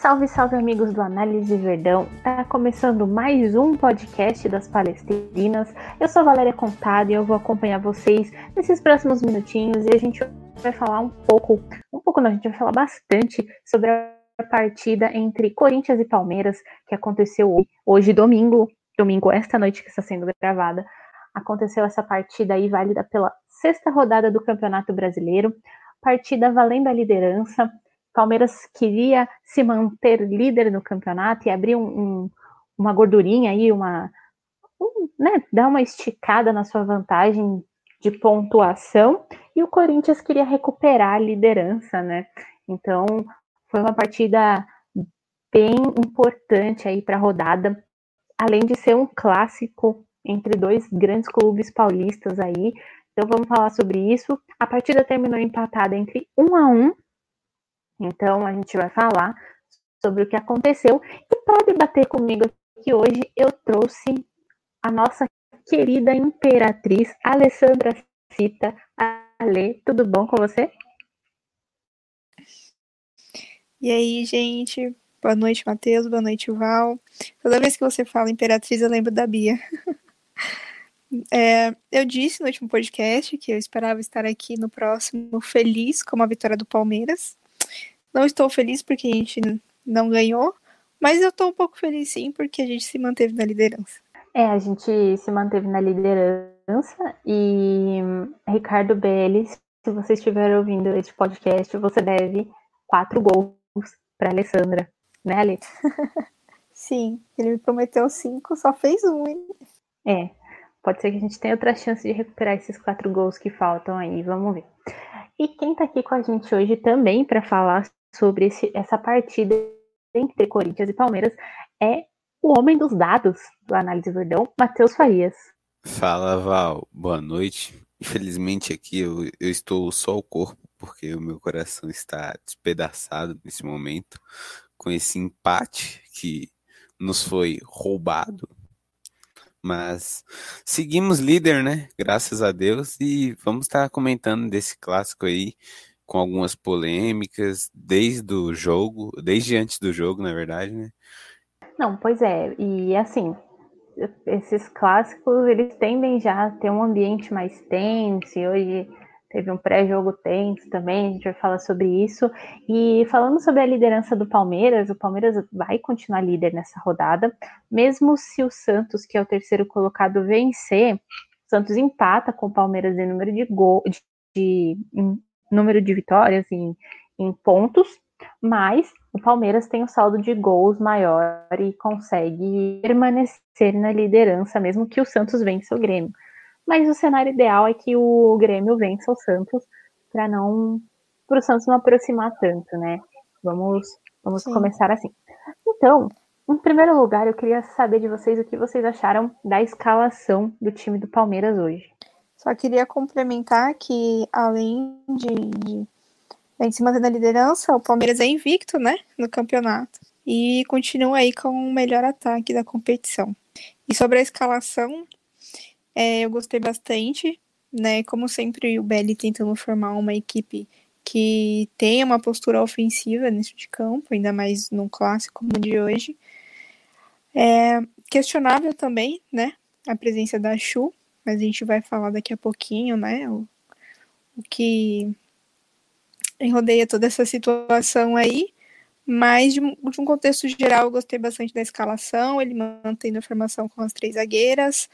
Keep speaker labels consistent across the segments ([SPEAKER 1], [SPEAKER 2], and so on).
[SPEAKER 1] Salve, salve amigos do Análise Verdão. Tá começando mais um podcast das Palestrinas. Eu sou a Valéria Contado e eu vou acompanhar vocês nesses próximos minutinhos e a gente vai falar um pouco, um pouco não, a gente vai falar bastante sobre a partida entre Corinthians e Palmeiras que aconteceu hoje, domingo, domingo esta noite que está sendo gravada. Aconteceu essa partida aí válida pela sexta rodada do Campeonato Brasileiro, partida valendo a liderança. Palmeiras queria se manter líder no campeonato e abrir um, um, uma gordurinha aí, uma, um, né, dar uma esticada na sua vantagem de pontuação. E o Corinthians queria recuperar a liderança, né? Então foi uma partida bem importante aí para a rodada, além de ser um clássico entre dois grandes clubes paulistas aí. Então vamos falar sobre isso. A partida terminou empatada entre um a um então a gente vai falar sobre o que aconteceu e para debater comigo aqui hoje eu trouxe a nossa querida imperatriz Alessandra Cita. Ale, tudo bom com você?
[SPEAKER 2] E aí, gente? Boa noite, Matheus. Boa noite, Val. Toda vez que você fala imperatriz, eu lembro da Bia. É, eu disse no último podcast que eu esperava estar aqui no próximo feliz com a vitória do Palmeiras. Não estou feliz porque a gente não ganhou, mas eu estou um pouco feliz sim porque a gente se manteve na liderança.
[SPEAKER 1] É, a gente se manteve na liderança e Ricardo BL, se você estiver ouvindo este podcast, você deve quatro gols para Alessandra, né, Alice?
[SPEAKER 2] sim, ele me prometeu cinco, só fez um. Hein?
[SPEAKER 1] É, pode ser que a gente tenha outra chance de recuperar esses quatro gols que faltam aí, vamos ver. E quem está aqui com a gente hoje também para falar sobre esse, essa partida entre Corinthians e Palmeiras é o homem dos dados do Análise Verdão, Matheus Farias.
[SPEAKER 3] Fala, Val. Boa noite. Infelizmente aqui eu, eu estou só o corpo, porque o meu coração está despedaçado nesse momento, com esse empate que nos foi roubado. Mas seguimos líder, né? Graças a Deus. E vamos estar comentando desse clássico aí com algumas polêmicas desde o jogo, desde antes do jogo, na verdade, né?
[SPEAKER 1] Não, pois é, e assim, esses clássicos, eles tendem já a ter um ambiente mais tenso, e hoje teve um pré-jogo tenso também, a gente vai falar sobre isso. E falando sobre a liderança do Palmeiras, o Palmeiras vai continuar líder nessa rodada, mesmo se o Santos, que é o terceiro colocado, vencer, o Santos empata com o Palmeiras em número de gol, de, de número de vitórias em, em pontos, mas o Palmeiras tem um saldo de gols maior e consegue permanecer na liderança, mesmo que o Santos vença o Grêmio. Mas o cenário ideal é que o Grêmio vença o Santos para não para o Santos não aproximar tanto, né? Vamos vamos Sim. começar assim. Então, em primeiro lugar, eu queria saber de vocês o que vocês acharam da escalação do time do Palmeiras hoje.
[SPEAKER 2] Só queria complementar que, além de, de gente se manter na liderança, o Palmeiras é invicto, né, no campeonato. E continua aí com o melhor ataque da competição. E sobre a escalação, é, eu gostei bastante, né? Como sempre, o Belli tentando formar uma equipe que tenha uma postura ofensiva nesse de campo, ainda mais num clássico como o de hoje. É questionável também, né? A presença da Chu, mas a gente vai falar daqui a pouquinho, né? O, o que enrodeia toda essa situação aí. Mas, de, de, um contexto geral, eu gostei bastante da escalação, ele mantendo a formação com as três zagueiras.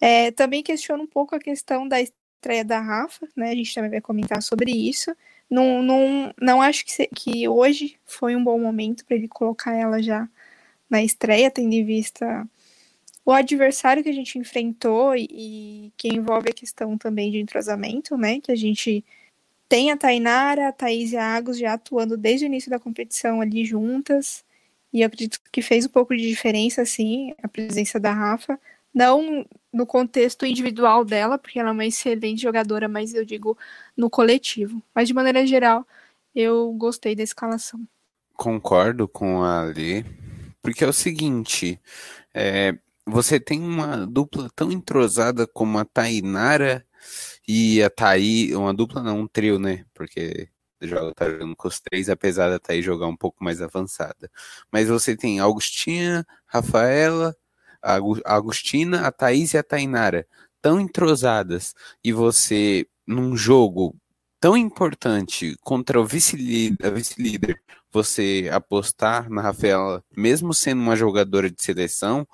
[SPEAKER 2] É, também questiono um pouco a questão da estreia da Rafa, né? A gente também vai comentar sobre isso. Não, não, não acho que, se, que hoje foi um bom momento para ele colocar ela já na estreia, tendo em vista o adversário que a gente enfrentou e, que envolve a questão também de entrosamento, né? Que a gente tem a Tainara, a Thaís e a Agus já atuando desde o início da competição ali juntas. E eu acredito que fez um pouco de diferença, sim, a presença da Rafa. Não no contexto individual dela, porque ela é uma excelente jogadora, mas eu digo no coletivo. Mas de maneira geral, eu gostei da escalação.
[SPEAKER 3] Concordo com a Ali, porque é o seguinte, é, você tem uma dupla tão entrosada como a Tainara e a Thaí, uma dupla não, um trio, né? Porque joga, tá jogando com os três, apesar da Thaís jogar um pouco mais avançada. Mas você tem a Augustina, Rafaela, a Agustina, a Thaís e a Tainara tão entrosadas e você, num jogo tão importante contra o vice-líder, vice você apostar na Rafaela, mesmo sendo uma jogadora de seleção,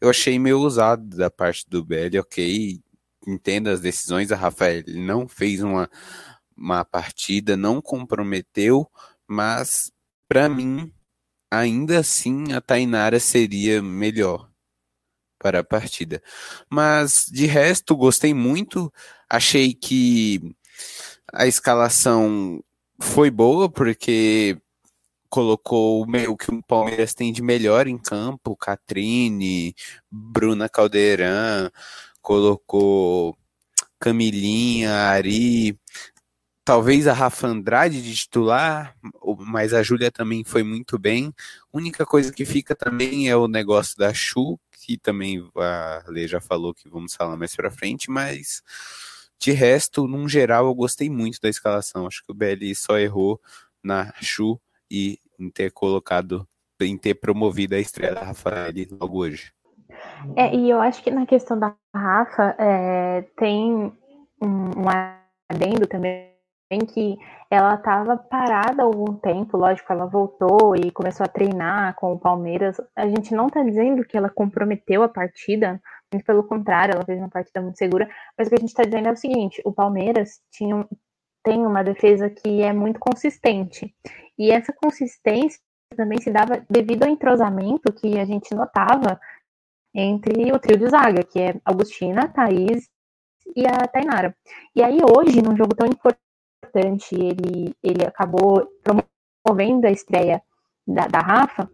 [SPEAKER 3] eu achei meio ousado da parte do BL, ok, entenda as decisões, a Rafaela não fez uma, uma partida, não comprometeu, mas para mim, ainda assim, a Tainara seria melhor para a partida. Mas de resto, gostei muito, achei que a escalação foi boa, porque colocou o que o Palmeiras tem de melhor em campo, Catrine, Bruna Caldeirão, colocou Camilinha, Ari, talvez a Rafa Andrade de titular, mas a Júlia também foi muito bem. Única coisa que fica também é o negócio da Chu, que também a Lê já falou que vamos falar mais para frente, mas de resto, num geral, eu gostei muito da escalação. Acho que o BL só errou na Chu e em ter colocado, em ter promovido a estreia da Rafael logo hoje.
[SPEAKER 1] É, e eu acho que na questão da Rafa, é, tem um, um adendo também que ela estava parada há algum tempo, lógico, ela voltou e começou a treinar com o Palmeiras. A gente não está dizendo que ela comprometeu a partida, muito pelo contrário, ela fez uma partida muito segura, mas o que a gente está dizendo é o seguinte: o Palmeiras tinha, tem uma defesa que é muito consistente. E essa consistência também se dava devido ao entrosamento que a gente notava entre o trio de zaga, que é Augustina, Thaís e a Tainara. E aí hoje, num jogo tão importante, ele, ele acabou promovendo a estreia da, da Rafa,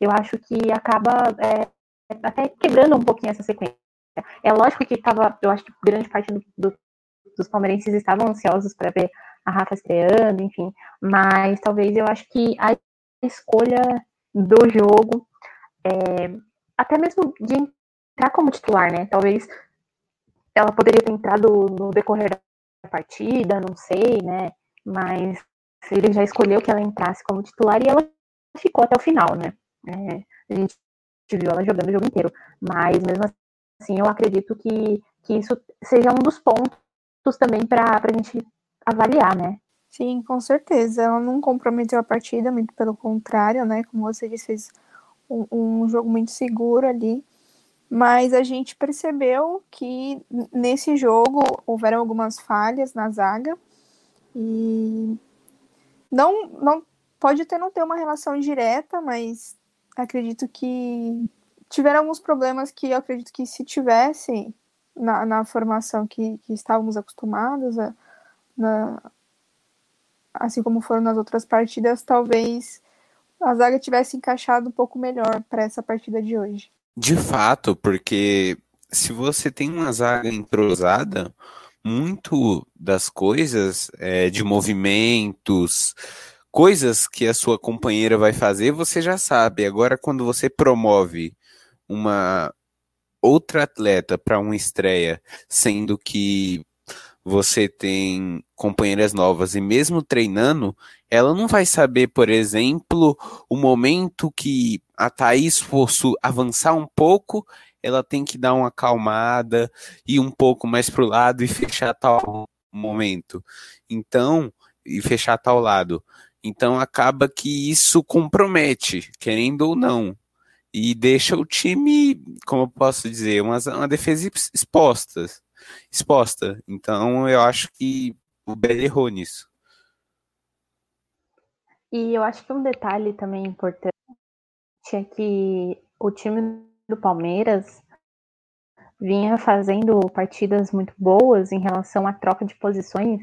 [SPEAKER 1] eu acho que acaba é, até quebrando um pouquinho essa sequência. É lógico que estava, eu acho que grande parte do, do, dos palmeirenses estavam ansiosos para ver a Rafa estreando, enfim, mas talvez eu acho que a escolha do jogo, é, até mesmo de entrar como titular, né? Talvez ela poderia ter entrado no decorrer da partida, não sei, né? Mas ele já escolheu que ela entrasse como titular e ela ficou até o final, né? É, a gente viu ela jogando o jogo inteiro, mas mesmo assim eu acredito que, que isso seja um dos pontos também para a gente avaliar, né?
[SPEAKER 2] Sim, com certeza. Ela não comprometeu a partida, muito pelo contrário, né? Como você disse, fez um, um jogo muito seguro ali. Mas a gente percebeu que nesse jogo houveram algumas falhas na zaga e não, não pode até não ter uma relação direta, mas acredito que tiveram alguns problemas que eu acredito que se tivesse na, na formação que, que estávamos acostumados, a, na, assim como foram nas outras partidas, talvez a zaga tivesse encaixado um pouco melhor para essa partida de hoje.
[SPEAKER 3] De fato, porque se você tem uma zaga entrosada, muito das coisas é, de movimentos, coisas que a sua companheira vai fazer, você já sabe. Agora, quando você promove uma outra atleta para uma estreia, sendo que você tem companheiras novas e mesmo treinando, ela não vai saber, por exemplo, o momento que a Thaís fosse avançar um pouco, ela tem que dar uma acalmada, ir um pouco mais para o lado e fechar tal momento. Então, e fechar tal lado. Então acaba que isso compromete, querendo ou não. E deixa o time, como eu posso dizer, uma, uma defesa exposta exposta. Então eu acho que o Bell errou nisso.
[SPEAKER 1] E eu acho que um detalhe também importante é que o time do Palmeiras vinha fazendo partidas muito boas em relação à troca de posições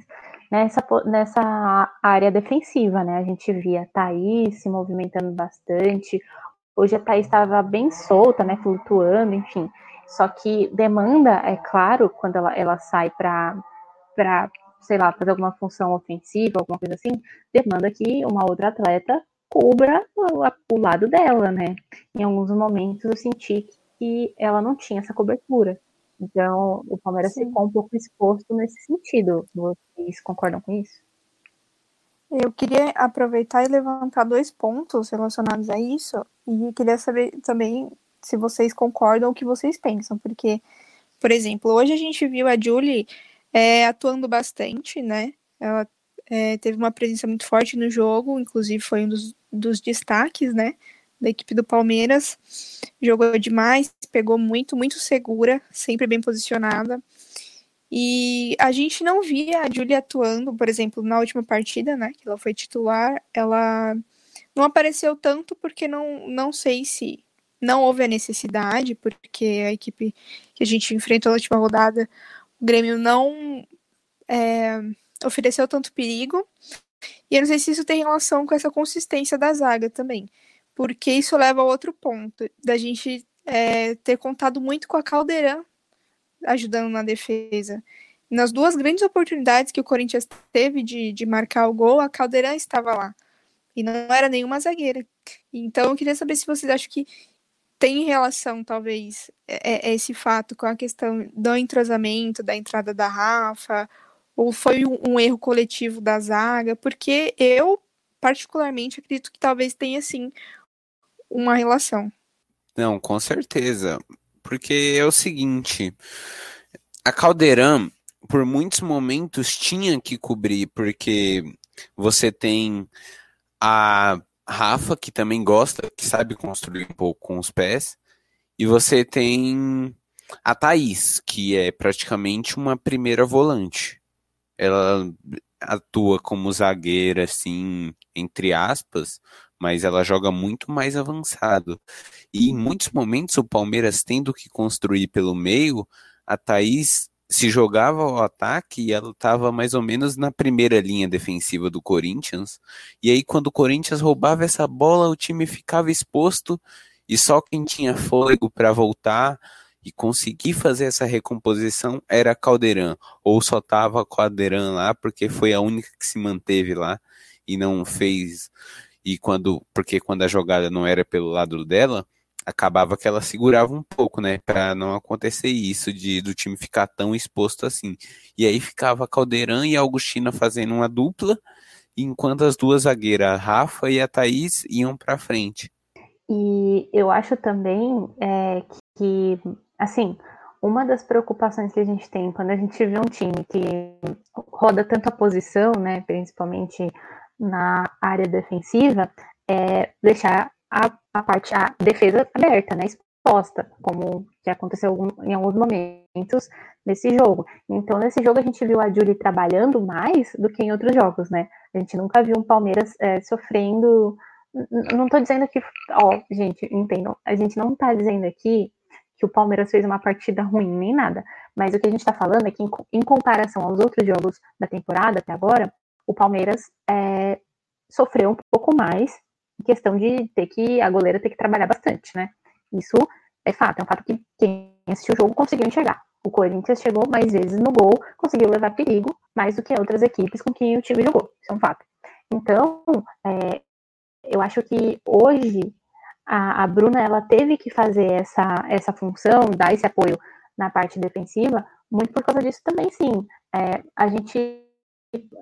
[SPEAKER 1] nessa, nessa área defensiva, né? A gente via Thaís se movimentando bastante. Hoje a Thaís estava bem solta, né? Flutuando, enfim. Só que demanda, é claro, quando ela, ela sai para, sei lá, fazer alguma função ofensiva, alguma coisa assim, demanda que uma outra atleta cubra o, o lado dela, né? Em alguns momentos eu senti que ela não tinha essa cobertura. Então, o Palmeiras Sim. ficou um pouco exposto nesse sentido. Vocês concordam com isso?
[SPEAKER 2] Eu queria aproveitar e levantar dois pontos relacionados a isso e queria saber também se vocês concordam o que vocês pensam, porque, por exemplo, hoje a gente viu a Julie é, atuando bastante, né? Ela é, teve uma presença muito forte no jogo, inclusive foi um dos, dos destaques, né? Da equipe do Palmeiras. Jogou demais, pegou muito, muito segura, sempre bem posicionada. E a gente não via a Julia atuando, por exemplo, na última partida, né? Que ela foi titular, ela não apareceu tanto porque não, não sei se não houve a necessidade, porque a equipe que a gente enfrentou na última rodada, o Grêmio não é, ofereceu tanto perigo. E eu não sei se isso tem relação com essa consistência da zaga também. Porque isso leva a outro ponto, da gente é, ter contado muito com a Caldeirão ajudando na defesa. Nas duas grandes oportunidades que o Corinthians teve de, de marcar o gol, a Caldeirão estava lá. E não era nenhuma zagueira. Então eu queria saber se vocês acham que tem relação, talvez, é, é esse fato com a questão do entrosamento, da entrada da Rafa, ou foi um, um erro coletivo da zaga, porque eu, particularmente, acredito que talvez tenha, sim, uma relação.
[SPEAKER 3] Não, com certeza. Porque é o seguinte, a Caldeirão, por muitos momentos, tinha que cobrir, porque você tem a Rafa, que também gosta, que sabe construir um pouco com os pés, e você tem a Thaís, que é praticamente uma primeira volante. Ela atua como zagueira, assim, entre aspas, mas ela joga muito mais avançado. E em muitos momentos o Palmeiras tendo que construir pelo meio, a Thaís se jogava ao ataque e ela estava mais ou menos na primeira linha defensiva do Corinthians. E aí, quando o Corinthians roubava essa bola, o time ficava exposto e só quem tinha fôlego para voltar e conseguir fazer essa recomposição era Caldeirão. Ou só tava a Caldeirão lá porque foi a única que se manteve lá e não fez e quando, porque quando a jogada não era pelo lado dela, acabava que ela segurava um pouco, né, para não acontecer isso de do time ficar tão exposto assim. E aí ficava Caldeirão e Augustina fazendo uma dupla, enquanto as duas zagueiras, a Rafa e a Thaís, iam para frente.
[SPEAKER 1] E eu acho também é, que, assim, uma das preocupações que a gente tem quando a gente vê um time que roda tanto a posição, né, principalmente na área defensiva é deixar a, a parte, a defesa aberta, né, exposta, como já aconteceu em alguns momentos nesse jogo. Então, nesse jogo a gente viu a Julie trabalhando mais do que em outros jogos, né? A gente nunca viu um Palmeiras é, sofrendo. Não estou dizendo que, ó, gente, entendam, a gente não está dizendo aqui que o Palmeiras fez uma partida ruim, nem nada. Mas o que a gente está falando é que, em, em comparação aos outros jogos da temporada até agora, o Palmeiras é, sofreu um pouco mais questão de ter que a goleira ter que trabalhar bastante, né? Isso é fato, é um fato que quem assistiu o jogo conseguiu enxergar. O Corinthians chegou mais vezes no gol, conseguiu levar perigo mais do que outras equipes com quem o time jogou. Isso é um fato. Então, é, eu acho que hoje a, a, Bruna ela teve que fazer essa, essa função, dar esse apoio na parte defensiva, muito por causa disso também, sim. É, a gente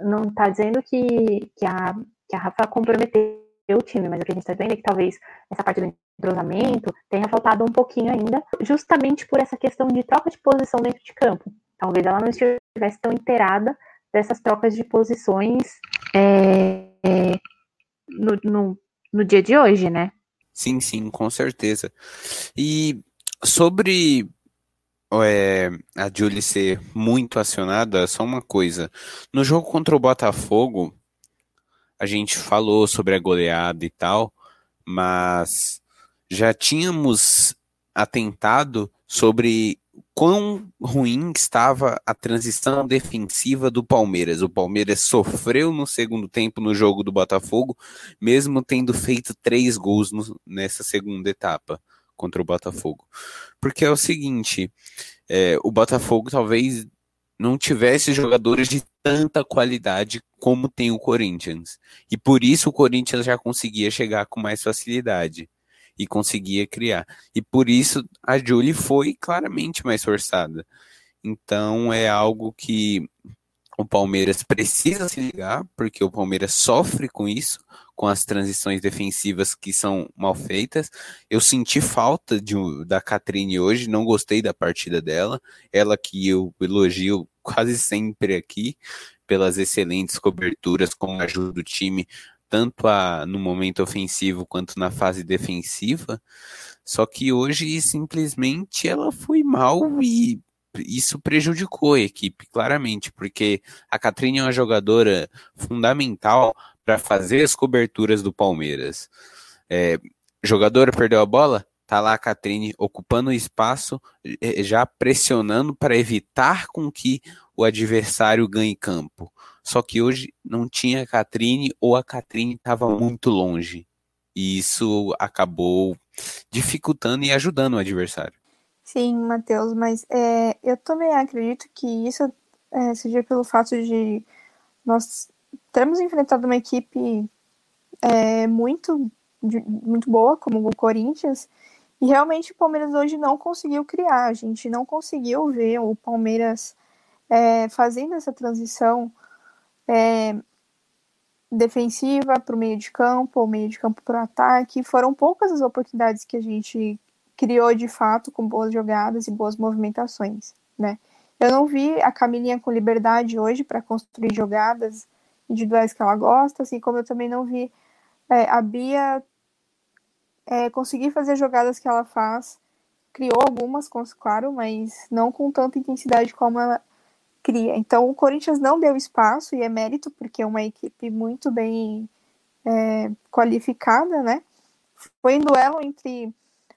[SPEAKER 1] não está dizendo que, que, a, que a Rafa comprometeu o time, mas o que a gente está dizendo é que talvez essa parte do entrosamento tenha faltado um pouquinho ainda, justamente por essa questão de troca de posição dentro de campo. Talvez ela não estivesse tão inteirada dessas trocas de posições é, é, no, no, no dia de hoje, né?
[SPEAKER 3] Sim, sim, com certeza. E sobre é, a Julie ser muito acionada, só uma coisa. No jogo contra o Botafogo, a gente falou sobre a goleada e tal, mas já tínhamos atentado sobre quão ruim estava a transição defensiva do Palmeiras. O Palmeiras sofreu no segundo tempo no jogo do Botafogo, mesmo tendo feito três gols no, nessa segunda etapa contra o Botafogo. Porque é o seguinte, é, o Botafogo talvez não tivesse jogadores de tanta qualidade como tem o Corinthians. E por isso o Corinthians já conseguia chegar com mais facilidade e conseguia criar. E por isso a Julie foi claramente mais forçada. Então é algo que o Palmeiras precisa se ligar, porque o Palmeiras sofre com isso, com as transições defensivas que são mal feitas. Eu senti falta de, da Catrine hoje, não gostei da partida dela. Ela que eu elogio quase sempre aqui, pelas excelentes coberturas com a ajuda do time, tanto a, no momento ofensivo quanto na fase defensiva. Só que hoje simplesmente ela foi mal e isso prejudicou a equipe, claramente, porque a Catrine é uma jogadora fundamental para fazer as coberturas do Palmeiras. É, jogadora perdeu a bola? Tá lá a Catrine ocupando o espaço, é, já pressionando para evitar com que o adversário ganhe campo. Só que hoje não tinha a Catrine ou a Catrine estava muito longe. E isso acabou dificultando e ajudando o adversário.
[SPEAKER 2] Sim, Matheus, mas é, eu também acredito que isso é, seja pelo fato de nós termos enfrentado uma equipe é, muito, de, muito boa, como o Corinthians, e realmente o Palmeiras hoje não conseguiu criar, a gente não conseguiu ver o Palmeiras é, fazendo essa transição é, defensiva para o meio de campo, ou meio de campo para o ataque. Foram poucas as oportunidades que a gente criou de fato com boas jogadas e boas movimentações, né? Eu não vi a Camilinha com liberdade hoje para construir jogadas individuais que ela gosta, assim como eu também não vi é, a Bia é, conseguir fazer jogadas que ela faz. Criou algumas, claro, mas não com tanta intensidade como ela cria. Então o Corinthians não deu espaço, e é mérito, porque é uma equipe muito bem é, qualificada, né? Foi um duelo entre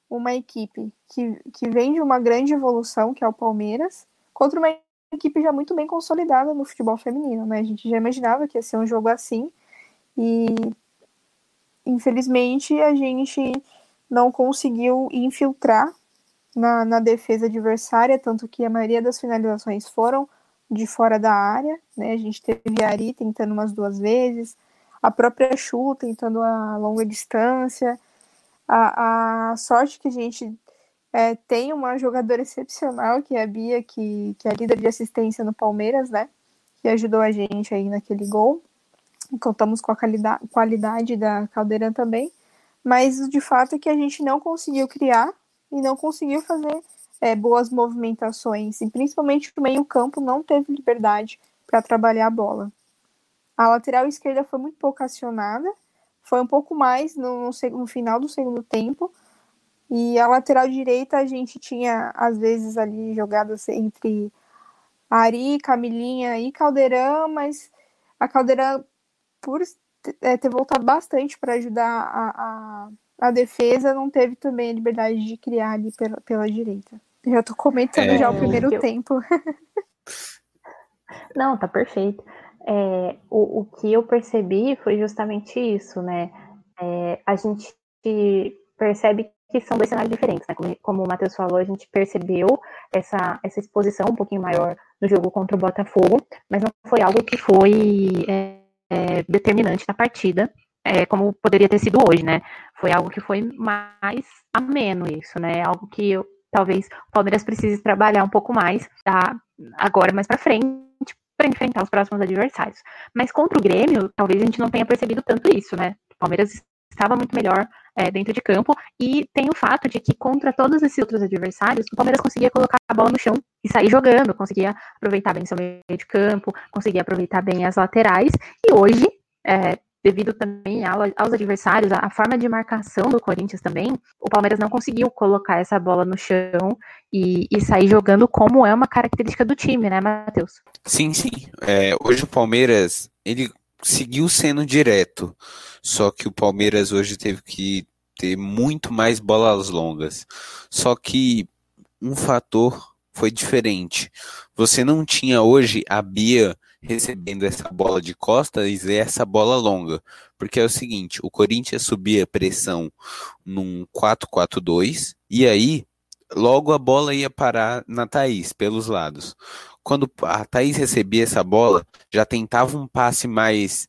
[SPEAKER 2] uma equipe que, que vem de uma grande evolução, que é o Palmeiras, contra uma equipe já muito bem consolidada no futebol feminino, né? A gente já imaginava que ia ser um jogo assim, e infelizmente a gente não conseguiu infiltrar na, na defesa adversária, tanto que a maioria das finalizações foram de fora da área, né? A gente teve a Ari tentando umas duas vezes, a própria Chu tentando a longa distância, a, a sorte que a gente é, tem uma jogadora excepcional, que é a Bia, que, que é líder de assistência no Palmeiras, né? Que ajudou a gente aí naquele gol. Contamos com a qualidade, qualidade da Caldeirão também. Mas de fato é que a gente não conseguiu criar e não conseguiu fazer é, boas movimentações, e principalmente o meio-campo não teve liberdade para trabalhar a bola. A lateral esquerda foi muito pouco acionada, foi um pouco mais no, no final do segundo tempo, e a lateral direita a gente tinha, às vezes, ali jogadas entre Ari, Camilinha e Caldeirão, mas a Caldeirão, por é, ter voltado bastante para ajudar a, a, a, defesa, não teve também a liberdade de criar ali pela, pela direita. Já tô comentando é, já o primeiro eu... tempo.
[SPEAKER 1] Não, tá perfeito. É, o, o que eu percebi foi justamente isso, né? É, a gente percebe que são dois cenários diferentes, né? Como, como o Matheus falou, a gente percebeu essa, essa exposição um pouquinho maior no jogo contra o Botafogo, mas não foi algo que foi é, é, determinante na partida, é, como poderia ter sido hoje, né? Foi algo que foi mais ameno isso, né? Algo que eu, talvez o Palmeiras precise trabalhar um pouco mais, tá? Agora mais para frente, para enfrentar os próximos adversários. Mas contra o Grêmio, talvez a gente não tenha percebido tanto isso, né? O Palmeiras estava muito melhor é, dentro de campo e tem o fato de que contra todos esses outros adversários, o Palmeiras conseguia colocar a bola no chão e sair jogando, conseguia aproveitar bem seu meio de campo, conseguia aproveitar bem as laterais e hoje é, devido também aos adversários, a forma de marcação do Corinthians também, o Palmeiras não conseguiu colocar essa bola no chão e, e sair jogando como é uma característica do time, né, Matheus?
[SPEAKER 3] Sim, sim. É, hoje o Palmeiras, ele seguiu sendo direto, só que o Palmeiras hoje teve que ter muito mais bolas longas. Só que um fator foi diferente. Você não tinha hoje a Bia recebendo essa bola de costas e essa bola longa. Porque é o seguinte, o Corinthians subia pressão num 4-4-2 e aí logo a bola ia parar na Thaís, pelos lados. Quando a Thaís recebia essa bola, já tentava um passe mais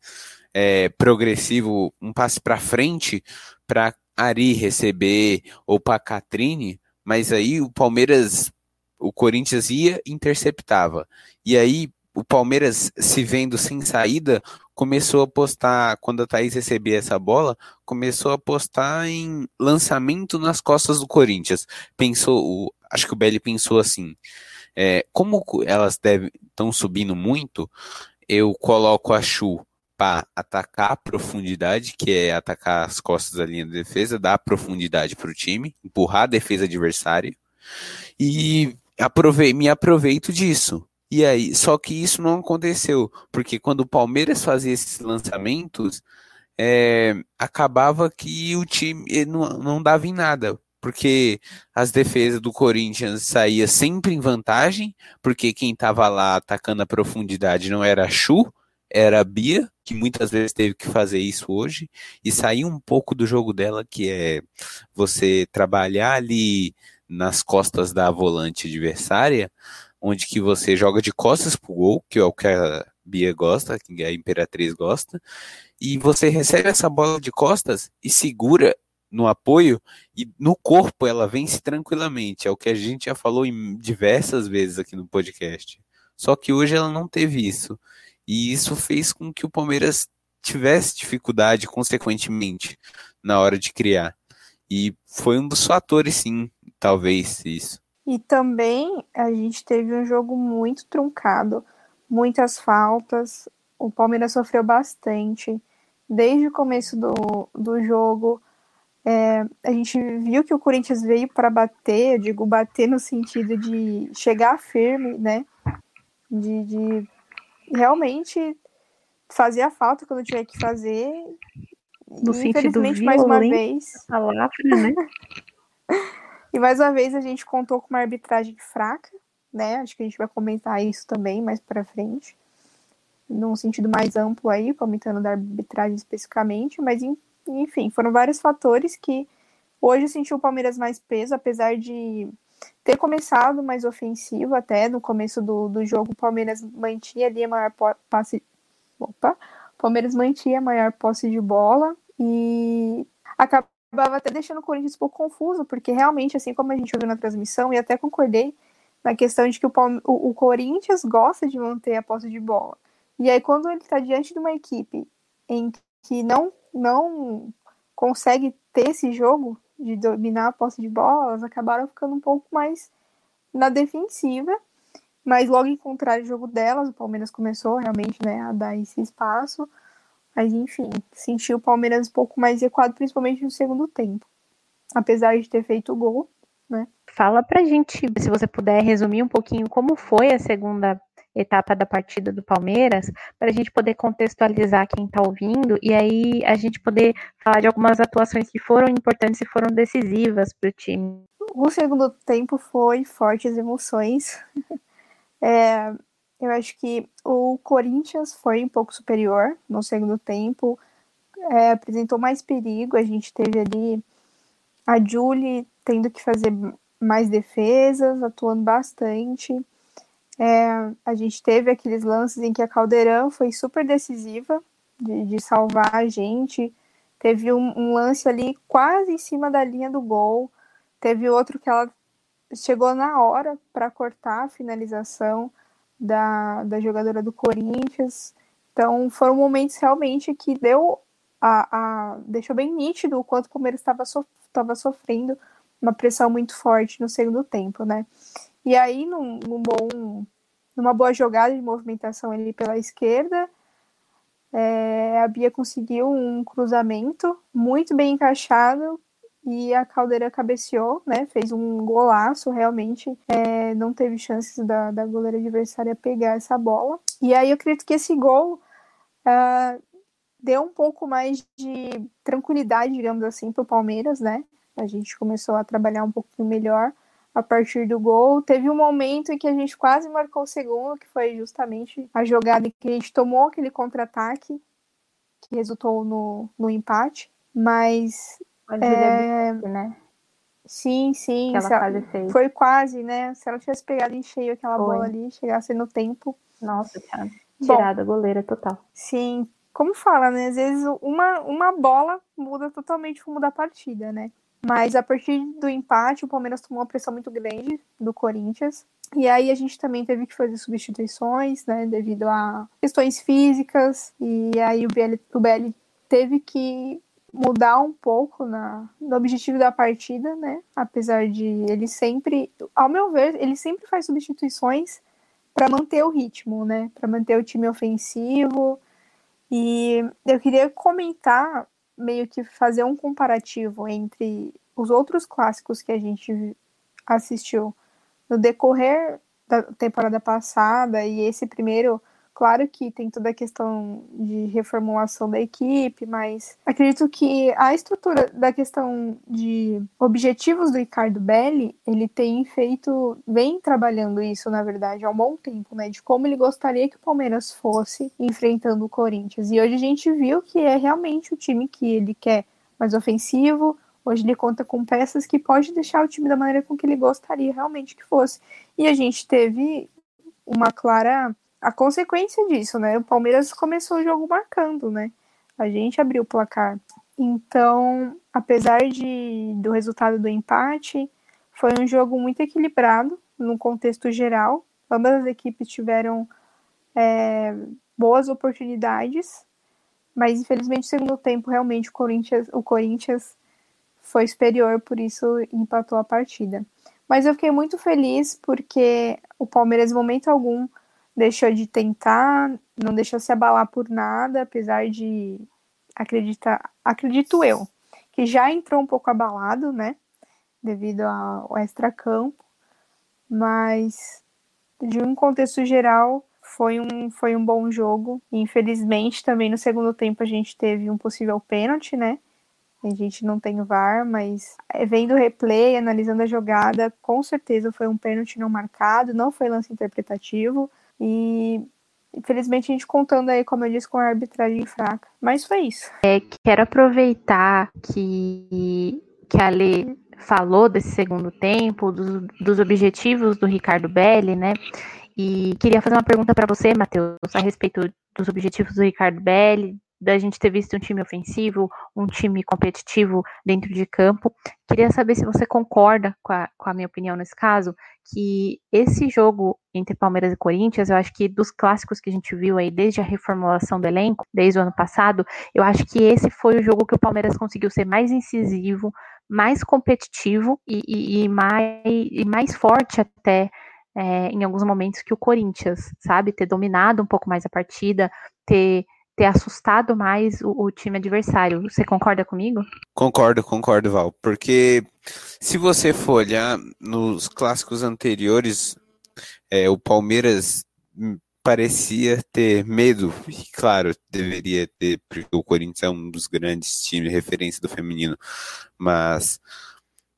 [SPEAKER 3] é, progressivo, um passe para frente para Ari receber ou para Catrine, mas aí o Palmeiras, o Corinthians ia interceptava. E aí o Palmeiras, se vendo sem saída, começou a postar, quando a Thaís recebia essa bola, começou a postar em lançamento nas costas do Corinthians. Pensou, acho que o Belli pensou assim, é, como elas estão subindo muito, eu coloco a Chu para atacar a profundidade, que é atacar as costas da linha de defesa, dar profundidade para o time, empurrar a defesa adversária, e me aproveito disso. E aí, só que isso não aconteceu, porque quando o Palmeiras fazia esses lançamentos, é, acabava que o time não, não dava em nada, porque as defesas do Corinthians saía sempre em vantagem, porque quem estava lá atacando a profundidade não era a Chu, era a Bia, que muitas vezes teve que fazer isso hoje, e sair um pouco do jogo dela, que é você trabalhar ali nas costas da volante adversária, onde que você joga de costas pro gol, que é o que a Bia gosta, que a Imperatriz gosta, e você recebe essa bola de costas e segura no apoio e no corpo ela vence tranquilamente. É o que a gente já falou em diversas vezes aqui no podcast. Só que hoje ela não teve isso. E isso fez com que o Palmeiras tivesse dificuldade, consequentemente, na hora de criar. E foi um dos fatores, sim, talvez, isso.
[SPEAKER 2] E também a gente teve um jogo muito truncado, muitas faltas. O Palmeiras sofreu bastante. Desde o começo do, do jogo, é, a gente viu que o Corinthians veio para bater, eu digo bater no sentido de chegar firme, né? De, de realmente fazer a falta quando tiver que fazer.
[SPEAKER 1] No sentido violento, mais uma vez. Palavra, né?
[SPEAKER 2] E mais uma vez a gente contou com uma arbitragem fraca, né? Acho que a gente vai comentar isso também mais para frente, num sentido mais amplo aí, comentando da arbitragem especificamente, mas enfim, foram vários fatores que hoje sentiu o Palmeiras mais peso, apesar de ter começado mais ofensivo até no começo do, do jogo, o Palmeiras mantinha ali a maior passe. Opa! Palmeiras mantinha a maior posse de bola e acabava até deixando o Corinthians um pouco confuso, porque realmente, assim como a gente ouviu na transmissão, e até concordei na questão de que o, o, o Corinthians gosta de manter a posse de bola. E aí, quando ele está diante de uma equipe em que não, não consegue ter esse jogo de dominar a posse de bola, elas acabaram ficando um pouco mais na defensiva. Mas logo encontrar o jogo delas, o Palmeiras começou realmente né, a dar esse espaço. Mas enfim, senti o Palmeiras um pouco mais equado, principalmente no segundo tempo. Apesar de ter feito o gol, né?
[SPEAKER 1] Fala pra gente, se você puder resumir um pouquinho como foi a segunda etapa da partida do Palmeiras, para a gente poder contextualizar quem está ouvindo e aí a gente poder falar de algumas atuações que foram importantes e foram decisivas para o time.
[SPEAKER 2] O segundo tempo foi fortes emoções. é, eu acho que o Corinthians foi um pouco superior no segundo tempo, é, apresentou mais perigo. A gente teve ali a Julie tendo que fazer mais defesas, atuando bastante. É, a gente teve aqueles lances em que a Caldeirão foi super decisiva de, de salvar a gente. Teve um, um, lance ali quase em cima da linha do gol. Teve outro que ela chegou na hora para cortar a finalização da, da jogadora do Corinthians. Então foram momentos realmente que deu a, a deixou bem nítido o quanto o Palmeiras estava so, sofrendo uma pressão muito forte no segundo tempo, né? E aí, num, num bom, numa boa jogada de movimentação ali pela esquerda, é, a Bia conseguiu um cruzamento muito bem encaixado e a Caldeira cabeceou, né? Fez um golaço, realmente. É, não teve chances da, da goleira adversária pegar essa bola. E aí eu acredito que esse gol uh, deu um pouco mais de tranquilidade, digamos assim, para o Palmeiras, né? A gente começou a trabalhar um pouquinho melhor a partir do gol. Teve um momento em que a gente quase marcou o segundo, que foi justamente a jogada em que a gente tomou aquele contra-ataque, que resultou no, no empate. Mas
[SPEAKER 1] mas é... né?
[SPEAKER 2] Sim, sim.
[SPEAKER 1] ela.
[SPEAKER 2] Foi quase, né? Se ela tivesse pegado em cheio aquela Foi. bola ali, chegasse no tempo.
[SPEAKER 1] Nossa, tinha tirado a goleira total.
[SPEAKER 2] Sim. Como fala, né? Às vezes uma, uma bola muda totalmente o rumo da partida, né? Mas a partir do empate, o Palmeiras tomou uma pressão muito grande do Corinthians. E aí a gente também teve que fazer substituições, né, devido a questões físicas. E aí o BL, o BL teve que mudar um pouco na, no objetivo da partida, né? Apesar de ele sempre, ao meu ver, ele sempre faz substituições para manter o ritmo, né? Para manter o time ofensivo. E eu queria comentar, meio que fazer um comparativo entre os outros clássicos que a gente assistiu no decorrer da temporada passada e esse primeiro Claro que tem toda a questão de reformulação da equipe, mas acredito que a estrutura da questão de objetivos do Ricardo Belli, ele tem feito, vem trabalhando isso, na verdade, há um bom tempo, né? De como ele gostaria que o Palmeiras fosse enfrentando o Corinthians. E hoje a gente viu que é realmente o time que ele quer mais ofensivo, Hoje ele conta com peças que pode deixar o time da maneira com que ele gostaria realmente que fosse. E a gente teve uma clara a consequência disso, né? O Palmeiras começou o jogo marcando, né? A gente abriu o placar. Então, apesar de, do resultado do empate, foi um jogo muito equilibrado no contexto geral. Ambas as equipes tiveram é, boas oportunidades, mas infelizmente no segundo tempo realmente o Corinthians, o Corinthians foi superior, por isso empatou a partida. Mas eu fiquei muito feliz porque o Palmeiras, em momento algum, deixou de tentar, não deixou se abalar por nada, apesar de acreditar, acredito eu, que já entrou um pouco abalado, né, devido ao extracampo, mas de um contexto geral foi um, foi um bom jogo. Infelizmente, também no segundo tempo a gente teve um possível pênalti, né? A gente não tem VAR, mas é, vendo o replay, analisando a jogada, com certeza foi um pênalti não marcado, não foi lance interpretativo. E infelizmente a gente contando aí, como eu disse, com a arbitragem fraca. Mas foi isso.
[SPEAKER 1] É, quero aproveitar que, que a Lê falou desse segundo tempo, dos, dos objetivos do Ricardo Belli, né? E queria fazer uma pergunta para você, Matheus, a respeito dos objetivos do Ricardo Belli, da gente ter visto um time ofensivo, um time competitivo dentro de campo. Queria saber se você concorda com a, com a minha opinião nesse caso, que esse jogo entre Palmeiras e Corinthians, eu acho que dos clássicos que a gente viu aí desde a reformulação do elenco, desde o ano passado, eu acho que esse foi o jogo que o Palmeiras conseguiu ser mais incisivo, mais competitivo e, e, e mais, e mais forte até é, em alguns momentos que o Corinthians, sabe? Ter dominado um pouco mais a partida, ter ter assustado mais o, o, time adversário. Você concorda comigo?
[SPEAKER 3] Concordo, concordo, Val. Porque se você for olhar nos clássicos anteriores, é, o Palmeiras parecia ter medo, e claro, deveria ter, porque o Corinthians é um dos grandes times, referência do feminino, mas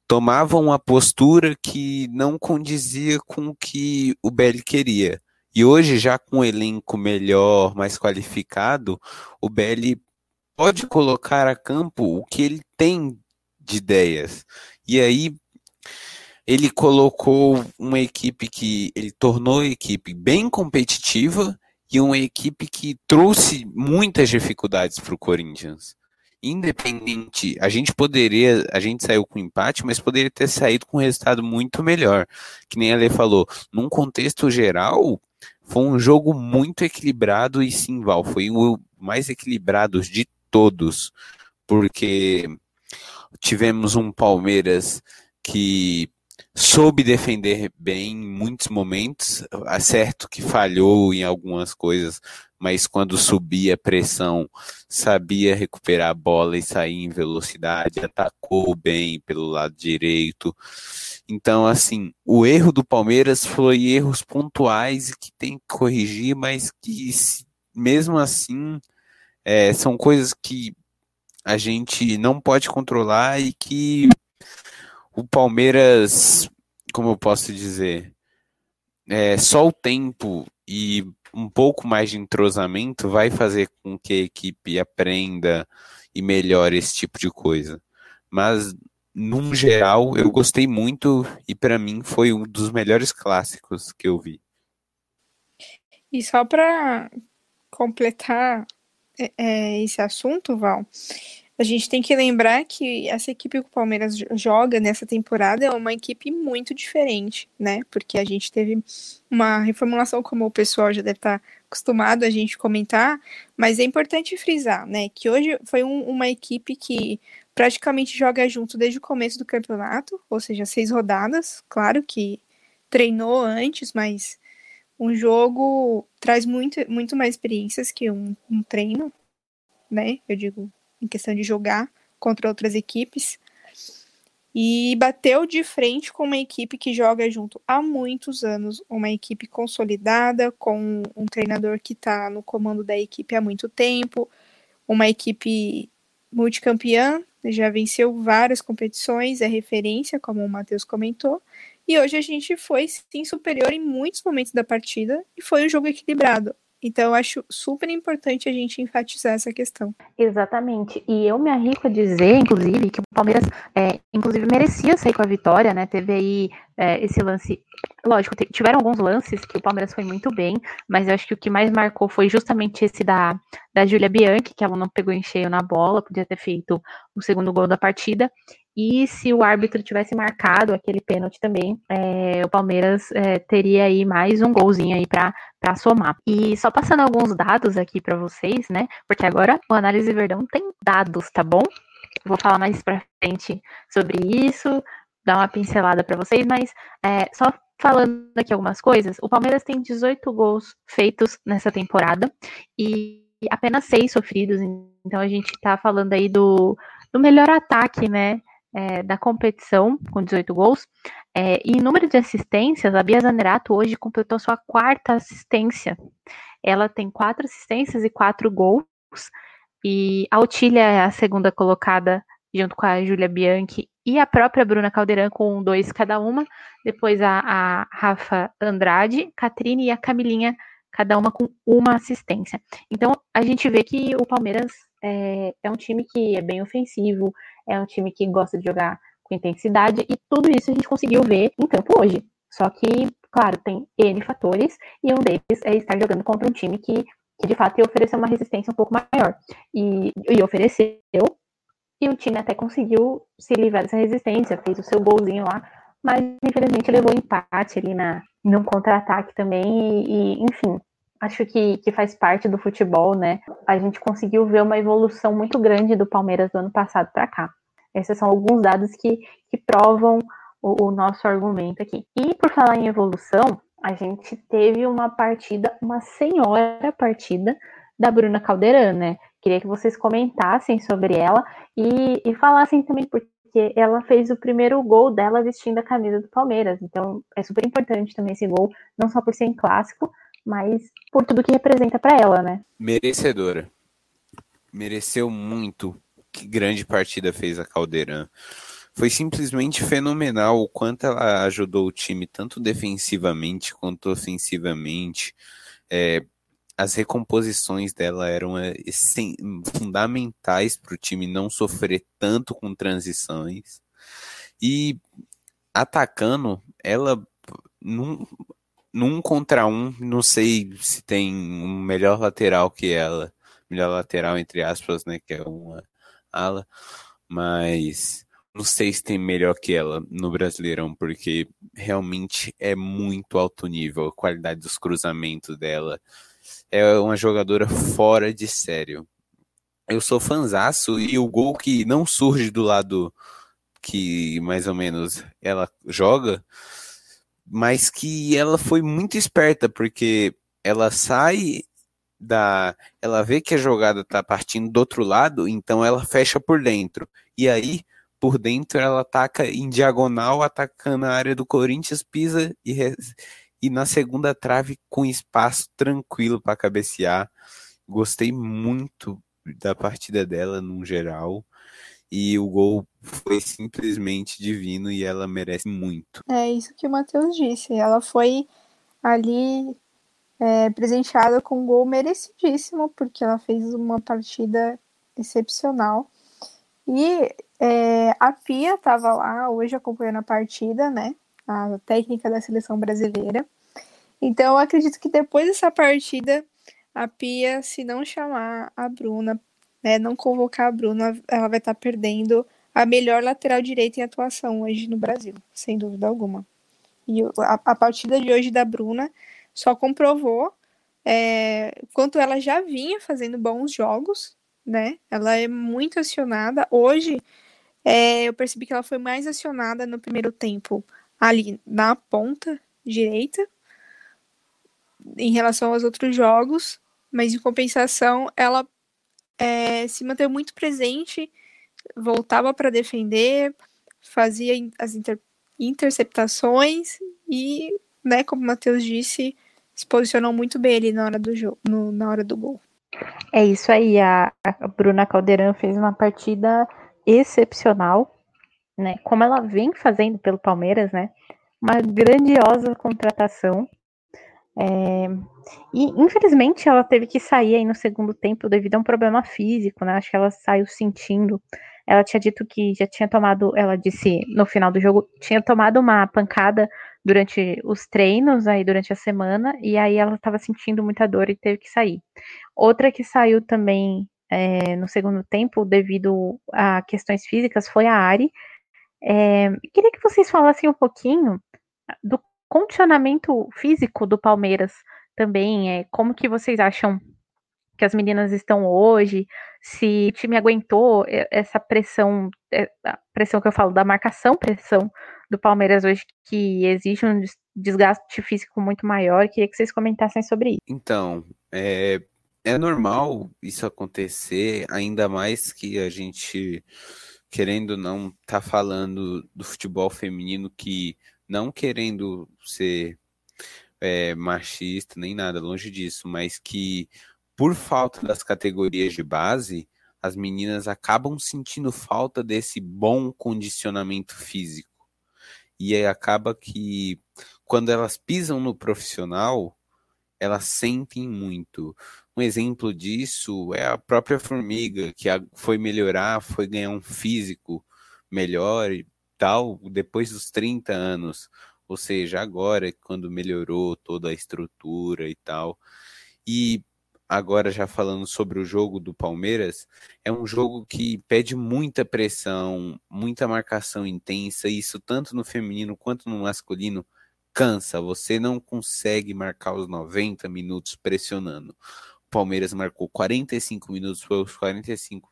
[SPEAKER 3] tomava uma postura que não condizia com o que o Belli queria. E hoje, já com um elenco melhor, mais qualificado, o BL pode colocar a campo o que ele tem de ideias. E aí ele colocou uma equipe que ele tornou a equipe bem competitiva e uma equipe que trouxe muitas dificuldades para o Corinthians. Independente, a gente poderia, a gente saiu com empate, mas poderia ter saído com um resultado muito melhor. Que nem a Lê falou, num contexto geral, foi um jogo muito equilibrado e sim, Val, foi o mais equilibrado de todos, porque tivemos um Palmeiras que soube defender bem em muitos momentos, é certo que falhou em algumas coisas, mas quando subia a pressão, sabia recuperar a bola e sair em velocidade, atacou bem pelo lado direito. Então, assim, o erro do Palmeiras foi erros pontuais que tem que corrigir, mas que mesmo assim é, são coisas que a gente não pode controlar e que o Palmeiras, como eu posso dizer, é, só o tempo e um pouco mais de entrosamento vai fazer com que a equipe aprenda e melhore esse tipo de coisa. Mas num geral, eu gostei muito e para mim foi um dos melhores clássicos que eu vi.
[SPEAKER 2] E só para completar é, é, esse assunto, Val, a gente tem que lembrar que essa equipe que o Palmeiras joga nessa temporada é uma equipe muito diferente, né? Porque a gente teve uma reformulação, como o pessoal já deve estar acostumado a gente comentar, mas é importante frisar, né? Que hoje foi um, uma equipe que praticamente joga junto desde o começo do campeonato, ou seja, seis rodadas. Claro que treinou antes, mas um jogo traz muito, muito mais experiências que um, um treino, né? Eu digo em questão de jogar contra outras equipes. E bateu de frente com uma equipe que joga junto há muitos anos, uma equipe consolidada, com um treinador que está no comando da equipe há muito tempo, uma equipe multicampeã, já venceu várias competições, é referência, como o Matheus comentou, e hoje a gente foi sim superior em muitos momentos da partida e foi um jogo equilibrado. Então, eu acho super importante a gente enfatizar essa questão.
[SPEAKER 1] Exatamente. E eu me arrisco a dizer, inclusive, que o Palmeiras, é, inclusive, merecia sair com a vitória, né? Teve aí é, esse lance. Lógico, tiveram alguns lances que o Palmeiras foi muito bem, mas eu acho que o que mais marcou foi justamente esse da, da Júlia Bianchi, que ela não pegou em cheio na bola, podia ter feito o segundo gol da partida. E se o árbitro tivesse marcado aquele pênalti também, é, o Palmeiras é, teria aí mais um golzinho aí para somar. E só passando alguns dados aqui para vocês, né? Porque agora o Análise Verdão tem dados, tá bom? Vou falar mais para frente sobre isso, dar uma pincelada para vocês, mas é, só falando aqui algumas coisas, o Palmeiras tem 18 gols feitos nessa temporada e apenas seis sofridos, então a gente tá falando aí do, do melhor ataque, né? É, da competição, com 18 gols. É, e em número de assistências, a Bia Zanerato hoje completou sua quarta assistência. Ela tem quatro assistências e quatro gols. E a Otília é a segunda colocada, junto com a Júlia Bianchi e a própria Bruna Caldeirão, com dois cada uma. Depois a, a Rafa Andrade, Catrine e a Camilinha, cada uma com uma assistência. Então, a gente vê que o Palmeiras é, é um time que é bem ofensivo, é um time que gosta de jogar com intensidade, e tudo isso a gente conseguiu ver em campo hoje. Só que, claro, tem N fatores, e um deles é estar jogando contra um time que, que de fato ia oferecer uma resistência um pouco maior. E, e ofereceu, e o time até conseguiu se livrar dessa resistência, fez o seu golzinho lá, mas infelizmente levou empate ali na, num contra-ataque também, e, e enfim, acho que, que faz parte do futebol, né? A gente conseguiu ver uma evolução muito grande do Palmeiras do ano passado para cá. Esses são alguns dados que, que provam o, o, nosso argumento aqui. E por falar em evolução, a gente teve uma partida, uma senhora partida da Bruna Caldeirão, né? Queria que vocês comentassem sobre ela e, e falassem também porque ela fez o primeiro gol dela vestindo a camisa do Palmeiras. Então é super importante também esse gol, não só por ser em clássico, mas por tudo que representa para ela, né?
[SPEAKER 3] Merecedora. Mereceu muito. Que grande partida fez a Caldeirão. Foi simplesmente fenomenal o quanto ela ajudou o time, tanto defensivamente quanto ofensivamente. É, as recomposições dela eram é, fundamentais para o time não sofrer tanto com transições. E atacando, ela não, num contra um, não sei se tem um melhor lateral que ela. Melhor lateral, entre aspas, né? Que é uma ala. Mas não sei se tem melhor que ela no Brasileirão, porque realmente é muito alto nível. A qualidade dos cruzamentos dela. É uma jogadora fora de sério. Eu sou fanzaço e o gol que não surge do lado que mais ou menos ela joga mas que ela foi muito esperta, porque ela sai da. Ela vê que a jogada tá partindo do outro lado, então ela fecha por dentro. E aí, por dentro, ela ataca em diagonal, atacando a área do Corinthians, pisa e, e na segunda trave com espaço tranquilo para cabecear. Gostei muito da partida dela, no geral e o gol foi simplesmente divino e ela merece muito.
[SPEAKER 2] É isso que o Matheus disse. Ela foi ali é, presenteada com um gol merecidíssimo, porque ela fez uma partida excepcional. E é, a Pia estava lá hoje acompanhando a partida, né? A técnica da seleção brasileira. Então, eu acredito que depois dessa partida, a Pia, se não chamar a Bruna né, não convocar a Bruna, ela vai estar perdendo a melhor lateral direita em atuação hoje no Brasil, sem dúvida alguma. E a, a partida de hoje da Bruna só comprovou é, quanto ela já vinha fazendo bons jogos, né? Ela é muito acionada. Hoje, é, eu percebi que ela foi mais acionada no primeiro tempo ali na ponta direita em relação aos outros jogos, mas em compensação ela é, se manteve muito presente, voltava para defender, fazia as inter interceptações e, né, como o Matheus disse, se posicionou muito bem ali na hora do jogo, no, na hora do gol.
[SPEAKER 1] É isso aí, a, a Bruna Caldeirão fez uma partida excepcional, né? Como ela vem fazendo pelo Palmeiras, né? Uma grandiosa contratação. É, e infelizmente ela teve que sair aí no segundo tempo devido a um problema físico, né? Acho que ela saiu sentindo. Ela tinha dito que já tinha tomado, ela disse no final do jogo, tinha tomado uma pancada durante os treinos aí durante a semana e aí ela estava sentindo muita dor e teve que sair. Outra que saiu também é, no segundo tempo devido a questões físicas foi a Ari. É, queria que vocês falassem um pouquinho do condicionamento físico do Palmeiras também. É, como que vocês acham que as meninas estão hoje? Se o time aguentou essa pressão, é, pressão que eu falo da marcação, pressão do Palmeiras hoje que exige um desgaste físico muito maior. Queria que vocês comentassem sobre isso.
[SPEAKER 3] Então, é, é normal isso acontecer, ainda mais que a gente, querendo não, tá falando do futebol feminino que não querendo ser é, machista nem nada, longe disso, mas que por falta das categorias de base, as meninas acabam sentindo falta desse bom condicionamento físico e aí acaba que quando elas pisam no profissional, elas sentem muito. Um exemplo disso é a própria formiga, que foi melhorar, foi ganhar um físico melhor e depois dos 30 anos. Ou seja, agora, quando melhorou toda a estrutura e tal. E agora já falando sobre o jogo do Palmeiras, é um jogo que pede muita pressão, muita marcação intensa, isso tanto no feminino quanto no masculino cansa, você não consegue marcar os 90 minutos pressionando. O Palmeiras marcou 45 minutos, foi os 45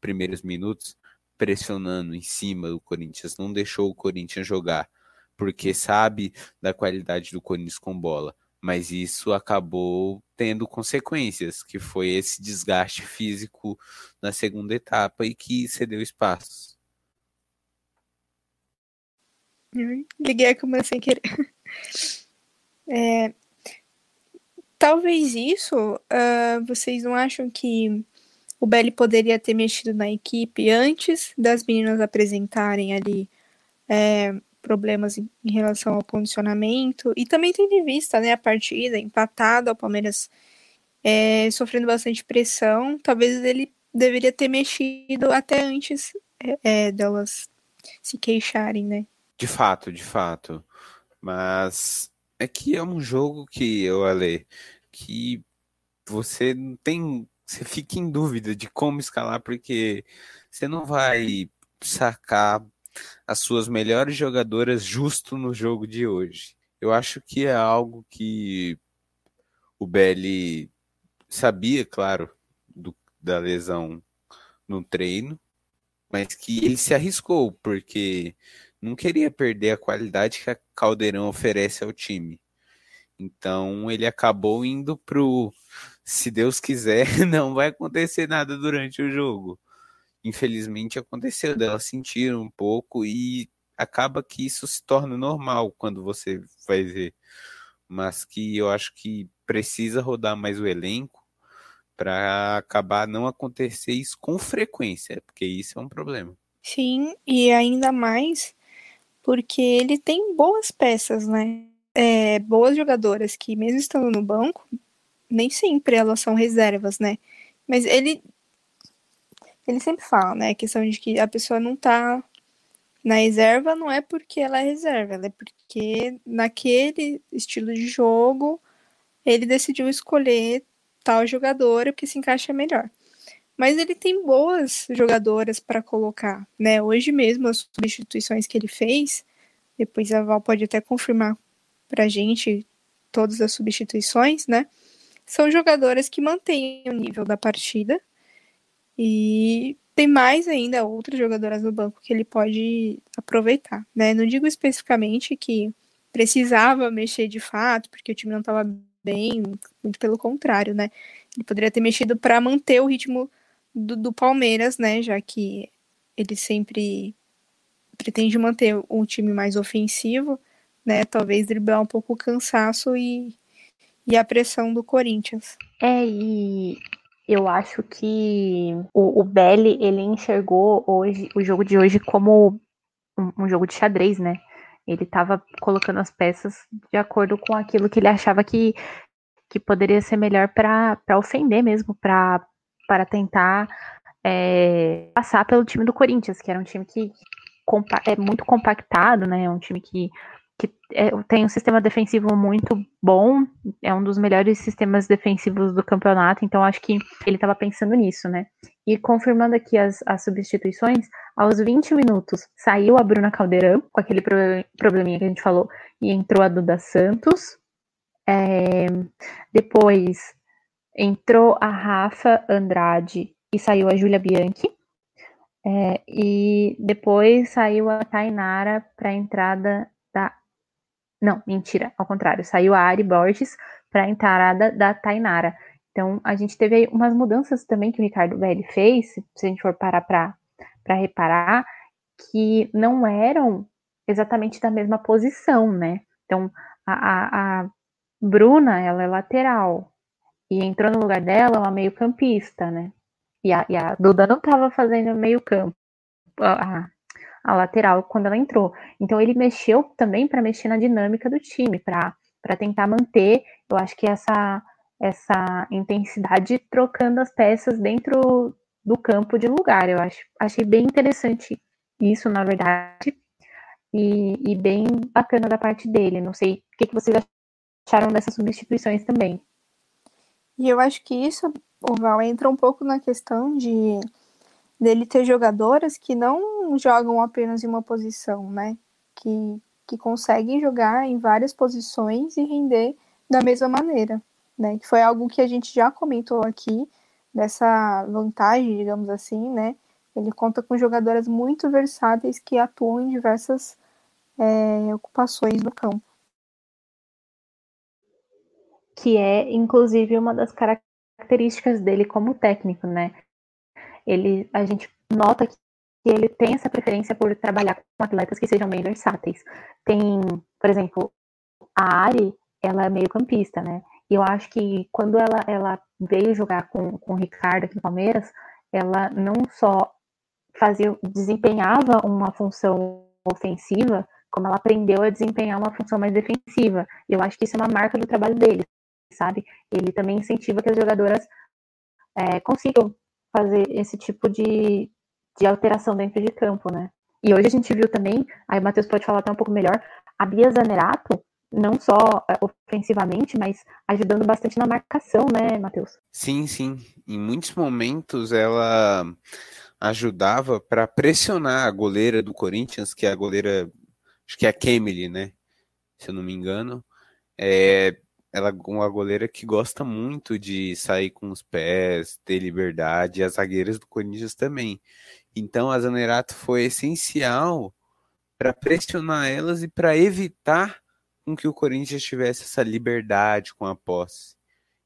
[SPEAKER 3] primeiros minutos pressionando em cima do Corinthians, não deixou o Corinthians jogar, porque sabe da qualidade do Corinthians com bola mas isso acabou tendo consequências, que foi esse desgaste físico na segunda etapa e que cedeu espaços.
[SPEAKER 2] Liguei a câmera sem querer. É, talvez isso, uh, vocês não acham que o Belly poderia ter mexido na equipe antes das meninas apresentarem ali é, problemas em, em, relação ao condicionamento e também tendo em vista né, a partida empatada, o Palmeiras é, sofrendo bastante pressão, talvez ele deveria ter mexido até antes é, é, delas se queixarem, né?
[SPEAKER 3] De fato, de fato. Mas é que é um jogo que eu Ale que você não tem, você fica em dúvida de como escalar porque você não vai sacar as suas melhores jogadoras justo no jogo de hoje. Eu acho que é algo que o Belli sabia, claro, do, da lesão no treino, mas que ele se arriscou, porque não queria perder a qualidade que a Caldeirão oferece ao time. Então ele acabou indo pro se Deus quiser, não vai acontecer nada durante o jogo infelizmente aconteceu dela sentir um pouco e acaba que isso se torna normal quando você vai ver. Mas que eu acho que precisa rodar mais o elenco para acabar não acontecer isso com frequência, porque isso é um problema.
[SPEAKER 2] Sim, e ainda mais porque ele tem boas peças, né? É, boas jogadoras que, mesmo estando no banco, nem sempre elas são reservas, né? Mas ele ele sempre fala, né? A questão de que a pessoa não tá na reserva não é porque ela é reserva, ela é porque naquele estilo de jogo ele decidiu escolher tal jogadora que se encaixa melhor. mas ele tem boas jogadoras para colocar, né? Hoje mesmo as substituições que ele fez, depois a Val pode até confirmar pra gente todas as substituições, né? São jogadoras que mantêm o nível da partida e tem mais ainda outras jogadoras no banco que ele pode aproveitar, né? Não digo especificamente que precisava mexer de fato, porque o time não estava bem, muito pelo contrário, né? Ele poderia ter mexido para manter o ritmo do, do, Palmeiras, né? Já que ele sempre pretende manter um time mais ofensivo, né? Talvez driblar um pouco o cansaço e, e a pressão do Corinthians.
[SPEAKER 1] É, e eu acho que o, o Belli, ele enxergou hoje o jogo de hoje como um, um jogo de xadrez, né? Ele estava colocando as peças de acordo com aquilo que ele achava que, que poderia ser melhor para ofender mesmo, para tentar é, passar pelo time do Corinthians, que era um time que é muito compactado, né? Um time que que é, tem um sistema defensivo muito bom, é um dos melhores sistemas defensivos do campeonato, então acho que ele estava pensando nisso, né? E confirmando aqui as, as substituições, aos 20 minutos saiu a Bruna Caldeirão, com aquele pro, probleminha que a gente falou, e entrou a Duda Santos. É, depois entrou a Rafa Andrade e saiu a Júlia Bianchi. É, e depois saiu a Tainara para a entrada da não, mentira, ao contrário. Saiu a Ari Borges para a entrada da Tainara. Então, a gente teve aí umas mudanças também que o Ricardo Belli fez, se a gente for parar para reparar, que não eram exatamente da mesma posição, né? Então, a, a, a Bruna, ela é lateral, e entrou no lugar dela uma meio-campista, né? E a, e a Duda não estava fazendo meio-campo. A, a lateral quando ela entrou. Então ele mexeu também para mexer na dinâmica do time, para tentar manter, eu acho que essa essa intensidade trocando as peças dentro do campo de lugar. Eu acho, achei bem interessante isso, na verdade, e, e bem bacana da parte dele. Não sei o que, que vocês acharam dessas substituições também.
[SPEAKER 2] E eu acho que isso, Val, entra um pouco na questão de dele ter jogadoras que não jogam apenas em uma posição, né? Que, que conseguem jogar em várias posições e render da mesma maneira, né? Que foi algo que a gente já comentou aqui, dessa vantagem, digamos assim, né? Ele conta com jogadoras muito versáteis que atuam em diversas é, ocupações no campo.
[SPEAKER 1] Que é, inclusive, uma das características dele como técnico, né? Ele, a gente nota que ele tem essa preferência por trabalhar com atletas que sejam bem versáteis. Tem, por exemplo, a Ari, ela é meio campista, né? E eu acho que quando ela, ela veio jogar com, com o Ricardo aqui no Palmeiras, ela não só fazia, desempenhava uma função ofensiva, como ela aprendeu a desempenhar uma função mais defensiva. Eu acho que isso é uma marca do trabalho dele, sabe? Ele também incentiva que as jogadoras é, consigam fazer esse tipo de, de alteração dentro de campo, né? E hoje a gente viu também, aí o Matheus pode falar até um pouco melhor, a Bia Zanerato, não só é, ofensivamente, mas ajudando bastante na marcação, né, Matheus?
[SPEAKER 3] Sim, sim. Em muitos momentos ela ajudava para pressionar a goleira do Corinthians, que é a goleira, acho que é a Kemily, né? Se eu não me engano. É, ela é uma goleira que gosta muito de sair com os pés, ter liberdade, e as zagueiras do Corinthians também. Então a Zanerato foi essencial para pressionar elas e para evitar com que o Corinthians tivesse essa liberdade com a posse.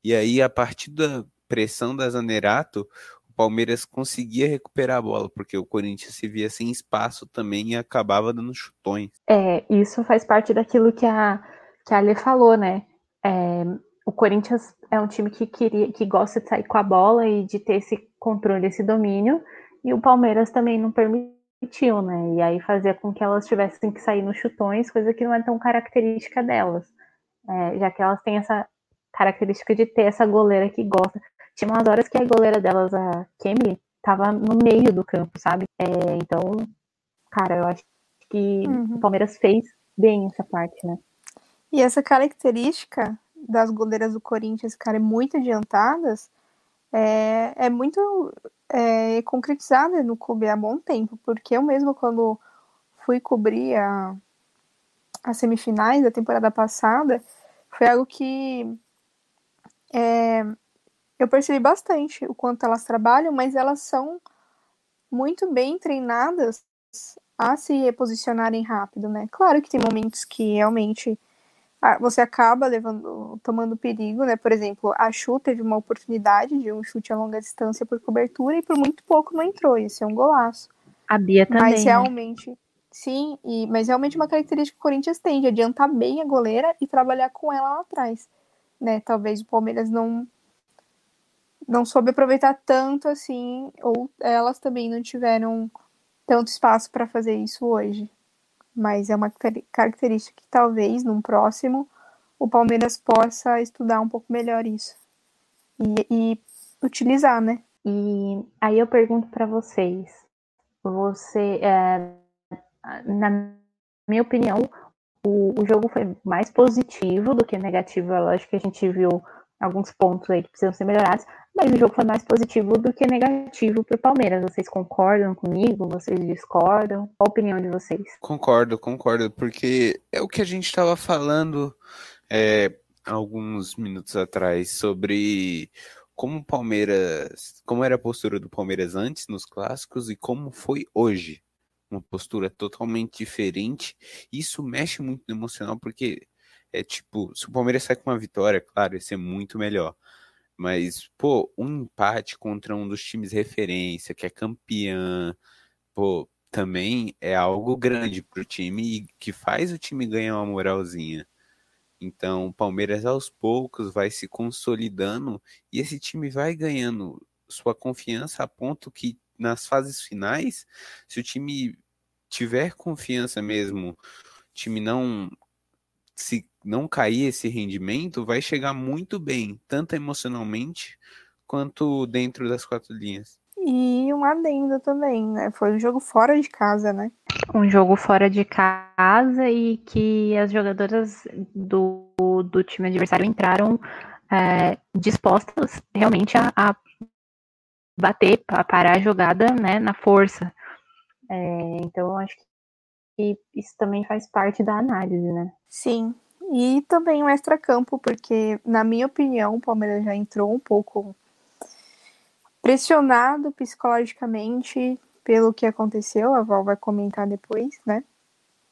[SPEAKER 3] E aí, a partir da pressão da Zanerato, o Palmeiras conseguia recuperar a bola, porque o Corinthians se via sem espaço também e acabava dando chutões.
[SPEAKER 1] É, isso faz parte daquilo que a, que a Ale falou, né? É, o Corinthians é um time que, queria, que gosta de sair com a bola e de ter esse controle, esse domínio, e o Palmeiras também não permitiu, né? E aí fazia com que elas tivessem que sair nos chutões, coisa que não é tão característica delas, é, já que elas têm essa característica de ter essa goleira que gosta. Tinha umas horas que a goleira delas, a Kemi, tava no meio do campo, sabe? É, então, cara, eu acho que uhum. o Palmeiras fez bem essa parte, né?
[SPEAKER 2] E essa característica das goleiras do Corinthians ficarem muito adiantadas é, é muito é, concretizada no clube há bom tempo, porque eu mesmo quando fui cobrir a, as semifinais da temporada passada, foi algo que é, eu percebi bastante o quanto elas trabalham, mas elas são muito bem treinadas a se reposicionarem rápido, né? Claro que tem momentos que realmente você acaba levando, tomando perigo, né? Por exemplo, a Chu teve uma oportunidade de um chute a longa distância por cobertura e por muito pouco não entrou. Isso é um golaço.
[SPEAKER 1] A Bia também.
[SPEAKER 2] Mas né? realmente, né? sim, e, mas realmente uma característica que o Corinthians tem de adiantar bem a goleira e trabalhar com ela lá atrás, né? Talvez o Palmeiras não não soube aproveitar tanto assim, ou elas também não tiveram tanto espaço para fazer isso hoje mas é uma característica que talvez num próximo o Palmeiras possa estudar um pouco melhor isso e, e utilizar, né?
[SPEAKER 1] E aí eu pergunto para vocês, você, é, na minha opinião, o, o jogo foi mais positivo do que negativo. É lógico que a gente viu alguns pontos aí que precisam ser melhorados, mas o jogo foi mais positivo do que negativo para o Palmeiras. Vocês concordam comigo? Vocês discordam? Qual a opinião de vocês?
[SPEAKER 3] Concordo, concordo, porque é o que a gente estava falando é, alguns minutos atrás sobre como o Palmeiras, como era a postura do Palmeiras antes nos clássicos e como foi hoje. Uma postura totalmente diferente. Isso mexe muito no emocional, porque é tipo, se o Palmeiras sai com uma vitória, claro, ia ser muito melhor. Mas, pô, um empate contra um dos times referência, que é campeã, pô, também é algo grande pro time e que faz o time ganhar uma moralzinha. Então, o Palmeiras aos poucos vai se consolidando e esse time vai ganhando sua confiança a ponto que nas fases finais, se o time tiver confiança mesmo, o time não se não cair esse rendimento, vai chegar muito bem, tanto emocionalmente quanto dentro das quatro linhas.
[SPEAKER 2] E um adendo também, né? Foi um jogo fora de casa, né?
[SPEAKER 1] Um jogo fora de casa e que as jogadoras do, do time adversário entraram é, dispostas realmente a, a bater, a parar a jogada né, na força. É, então, acho que isso também faz parte da análise, né?
[SPEAKER 2] Sim, e também o extra-campo, porque, na minha opinião, o Palmeiras já entrou um pouco pressionado psicologicamente pelo que aconteceu, a Val vai comentar depois, né?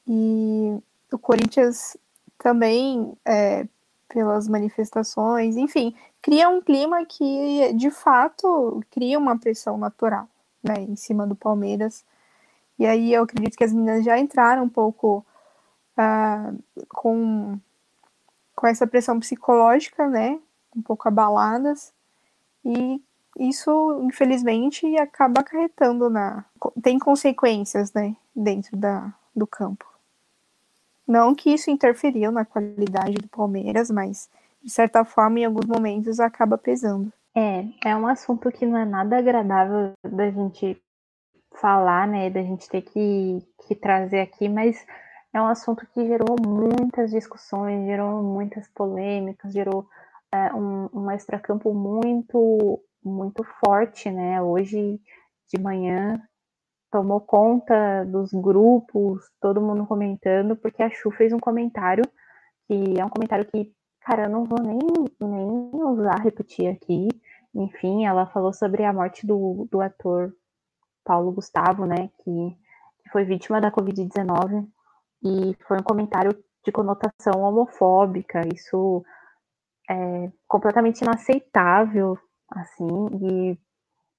[SPEAKER 2] E o Corinthians também, é, pelas manifestações, enfim, cria um clima que, de fato, cria uma pressão natural, né, em cima do Palmeiras. E aí eu acredito que as meninas já entraram um pouco uh, com com essa pressão psicológica, né, um pouco abaladas, e isso, infelizmente, acaba acarretando na. tem consequências, né, dentro da, do campo. Não que isso interferiu na qualidade do Palmeiras, mas, de certa forma, em alguns momentos acaba pesando.
[SPEAKER 1] É, é um assunto que não é nada agradável da gente falar, né, da gente ter que, que trazer aqui, mas é um assunto que gerou muitas discussões, gerou muitas polêmicas, gerou é, um, um extracampo muito, muito forte, né? Hoje de manhã tomou conta dos grupos, todo mundo comentando, porque a Chu fez um comentário que é um comentário que, cara, eu não vou nem, nem usar, repetir aqui. Enfim, ela falou sobre a morte do, do ator Paulo Gustavo, né? Que, que foi vítima da Covid-19 e foi um comentário de conotação homofóbica, isso é completamente inaceitável, assim, e,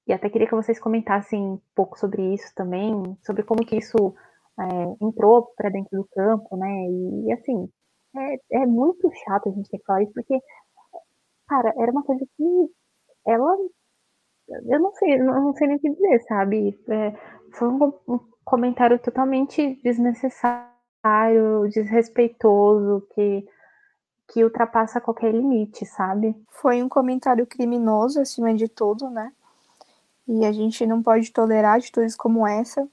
[SPEAKER 1] e até queria que vocês comentassem um pouco sobre isso também, sobre como que isso é, entrou para dentro do campo, né, e assim, é, é muito chato a gente ter que falar isso, porque, cara, era uma coisa que ela, eu não sei, não sei nem o que dizer, sabe, é, foi um, um comentário totalmente desnecessário, desrespeitoso, que, que ultrapassa qualquer limite, sabe?
[SPEAKER 2] Foi um comentário criminoso acima de tudo, né? E a gente não pode tolerar atitudes como essa,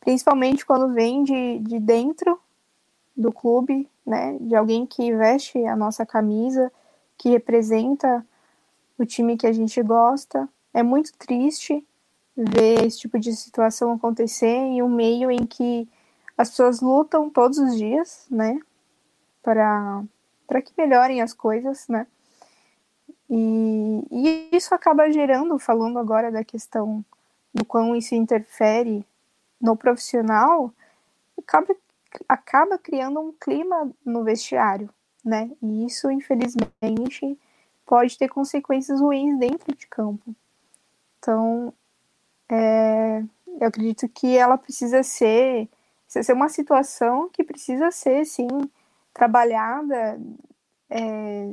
[SPEAKER 2] principalmente quando vem de, de dentro do clube, né? De alguém que veste a nossa camisa, que representa o time que a gente gosta. É muito triste ver esse tipo de situação acontecer em um meio em que as pessoas lutam todos os dias, né, para para que melhorem as coisas, né? E, e isso acaba gerando, falando agora da questão do quão isso interfere no profissional, acaba, acaba criando um clima no vestiário, né? E isso, infelizmente, pode ter consequências ruins dentro de campo. Então, é, eu acredito que ela precisa ser, precisa ser uma situação que precisa ser, sim, trabalhada. É,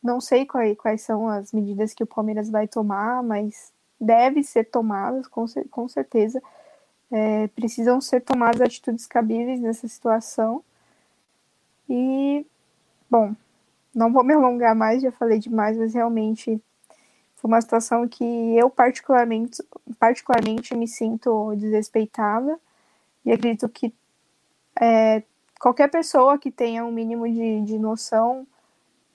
[SPEAKER 2] não sei quais, quais são as medidas que o Palmeiras vai tomar, mas deve ser tomadas, com, com certeza. É, precisam ser tomadas atitudes cabíveis nessa situação. E, bom, não vou me alongar mais, já falei demais, mas realmente foi uma situação que eu particularmente, particularmente me sinto desrespeitada e acredito que é, qualquer pessoa que tenha um mínimo de, de noção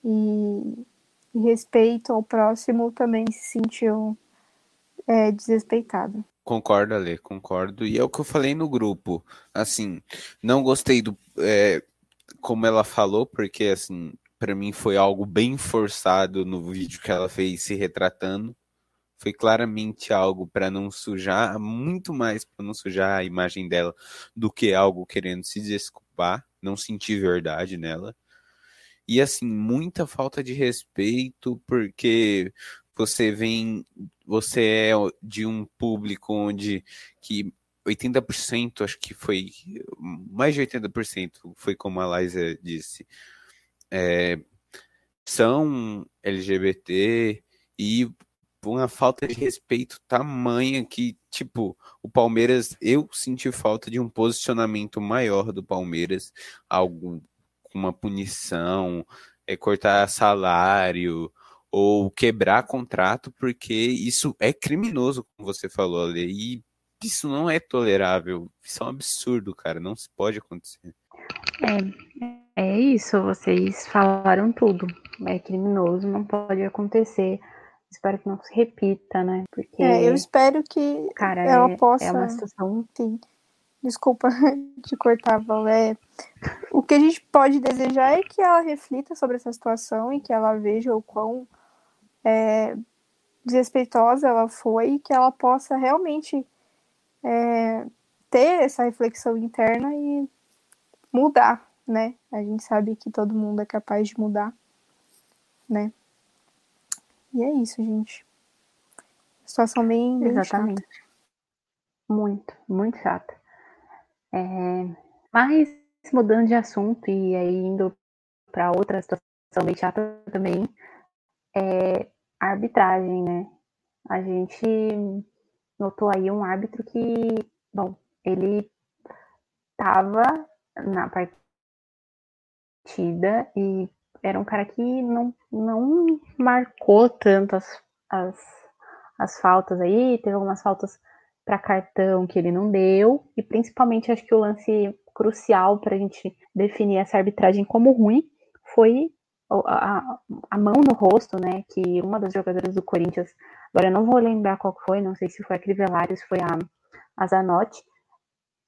[SPEAKER 2] e, e respeito ao próximo também se sentiu é, desrespeitada.
[SPEAKER 3] Concordo, Ale, concordo. E é o que eu falei no grupo. Assim, não gostei do. É, como ela falou, porque, assim, para mim foi algo bem forçado no vídeo que ela fez se retratando. Foi claramente algo para não sujar, muito mais para não sujar a imagem dela do que algo querendo se desculpar. Não senti verdade nela. E assim, muita falta de respeito, porque você vem, você é de um público onde que 80%, acho que foi mais de 80%, foi como a Liza disse, é, são LGBT e uma falta de respeito tamanha que, tipo, o Palmeiras, eu senti falta de um posicionamento maior do Palmeiras, algo com uma punição, é, cortar salário, ou quebrar contrato, porque isso é criminoso, como você falou ali, e isso não é tolerável. Isso é um absurdo, cara, não se pode acontecer.
[SPEAKER 1] É, é isso, vocês falaram tudo. É criminoso, não pode acontecer. Espero que não se repita, né?
[SPEAKER 2] Porque. É, eu espero que cara, ela é, possa. É uma situação. Sim. Desculpa te cortar, Val. É, o que a gente pode desejar é que ela reflita sobre essa situação e que ela veja o quão é, desrespeitosa ela foi, que ela possa realmente é, ter essa reflexão interna e mudar, né? A gente sabe que todo mundo é capaz de mudar, né? E é isso, gente. Situação bem, bem Exatamente. Chata.
[SPEAKER 1] Muito, muito chata. É, mas mudando de assunto e aí indo para outra situação bem chata também, é, a arbitragem, né? A gente notou aí um árbitro que, bom, ele estava na partida e era um cara que não, não marcou tanto as, as, as faltas aí, teve algumas faltas para cartão que ele não deu, e principalmente acho que o lance crucial para a gente definir essa arbitragem como ruim foi a, a, mão no rosto, né? Que uma das jogadoras do Corinthians, agora eu não vou lembrar qual foi, não sei se foi a Crivellari, se foi a, a Zanotti,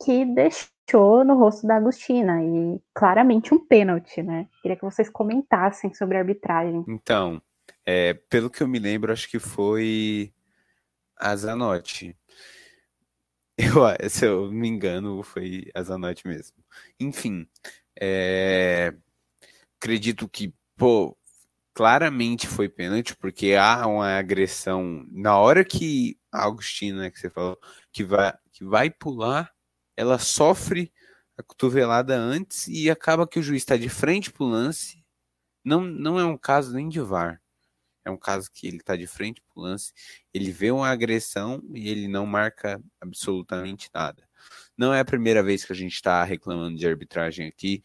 [SPEAKER 1] que deixou no rosto da Agostina, e claramente um pênalti, né? Queria que vocês comentassem sobre a arbitragem.
[SPEAKER 3] Então, é, pelo que eu me lembro, acho que foi a Zanotti. Eu, se eu me engano, foi a Zanotti mesmo. Enfim, é, acredito que pô, claramente foi pênalti, porque há uma agressão. Na hora que a Agostina, que você falou, que vai, que vai pular, ela sofre a cotovelada antes e acaba que o juiz está de frente pro lance. Não, não é um caso nem de VAR. É um caso que ele está de frente pro lance, ele vê uma agressão e ele não marca absolutamente nada. Não é a primeira vez que a gente está reclamando de arbitragem aqui.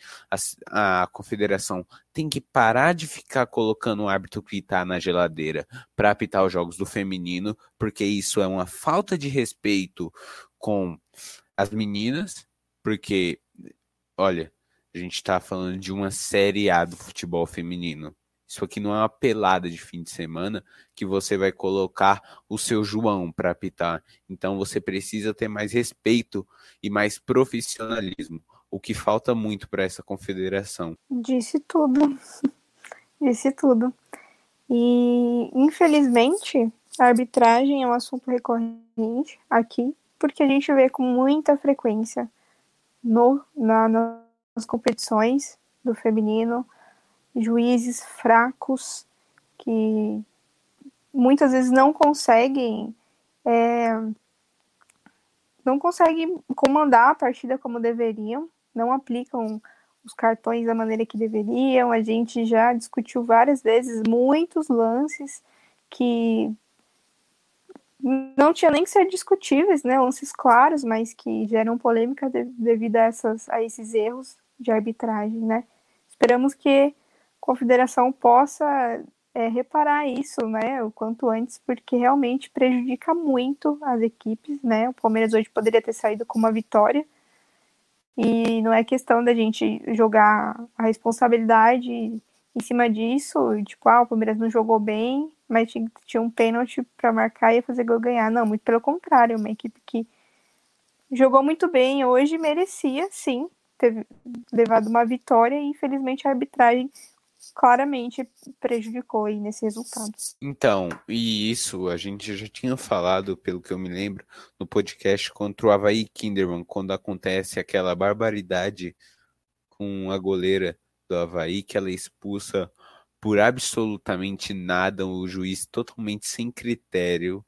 [SPEAKER 3] A, a, confederação tem que parar de ficar colocando o árbitro que está na geladeira para apitar os jogos do feminino, porque isso é uma falta de respeito com as meninas, porque, olha, a gente está falando de uma série A do futebol feminino. Isso aqui não é uma pelada de fim de semana que você vai colocar o seu João para apitar. Então você precisa ter mais respeito e mais profissionalismo, o que falta muito para essa confederação.
[SPEAKER 2] Disse tudo. Disse tudo. E infelizmente a arbitragem é um assunto recorrente aqui, porque a gente vê com muita frequência no, na, nas competições do feminino juízes fracos que muitas vezes não conseguem é, não conseguem comandar a partida como deveriam, não aplicam os cartões da maneira que deveriam. A gente já discutiu várias vezes muitos lances que não tinha nem que ser discutíveis, né? Lances claros, mas que geram polêmica devido a, essas, a esses erros de arbitragem, né? Esperamos que a confederação possa é, reparar isso, né, o quanto antes, porque realmente prejudica muito as equipes, né? O Palmeiras hoje poderia ter saído com uma vitória, e não é questão da gente jogar a responsabilidade em cima disso, tipo, ah, o Palmeiras não jogou bem, mas tinha, tinha um pênalti para marcar e fazer gol ganhar. Não, muito pelo contrário, uma equipe que jogou muito bem hoje, merecia, sim, ter levado uma vitória e infelizmente a arbitragem claramente prejudicou aí nesse resultado.
[SPEAKER 3] Então, e isso a gente já tinha falado, pelo que eu me lembro, no podcast contra o Havaí Kinderman, quando acontece aquela barbaridade com a goleira do Havaí, que ela é expulsa por absolutamente nada, o juiz totalmente sem critério,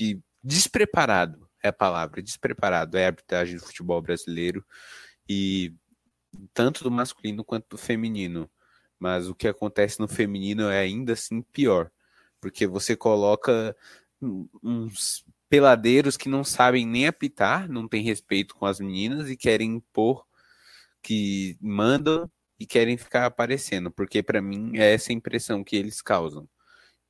[SPEAKER 3] e despreparado é a palavra, despreparado é a arbitragem do futebol brasileiro, e tanto do masculino quanto do feminino. Mas o que acontece no feminino é ainda assim pior, porque você coloca uns peladeiros que não sabem nem apitar, não tem respeito com as meninas e querem impor que mandam e querem ficar aparecendo, porque para mim é essa impressão que eles causam.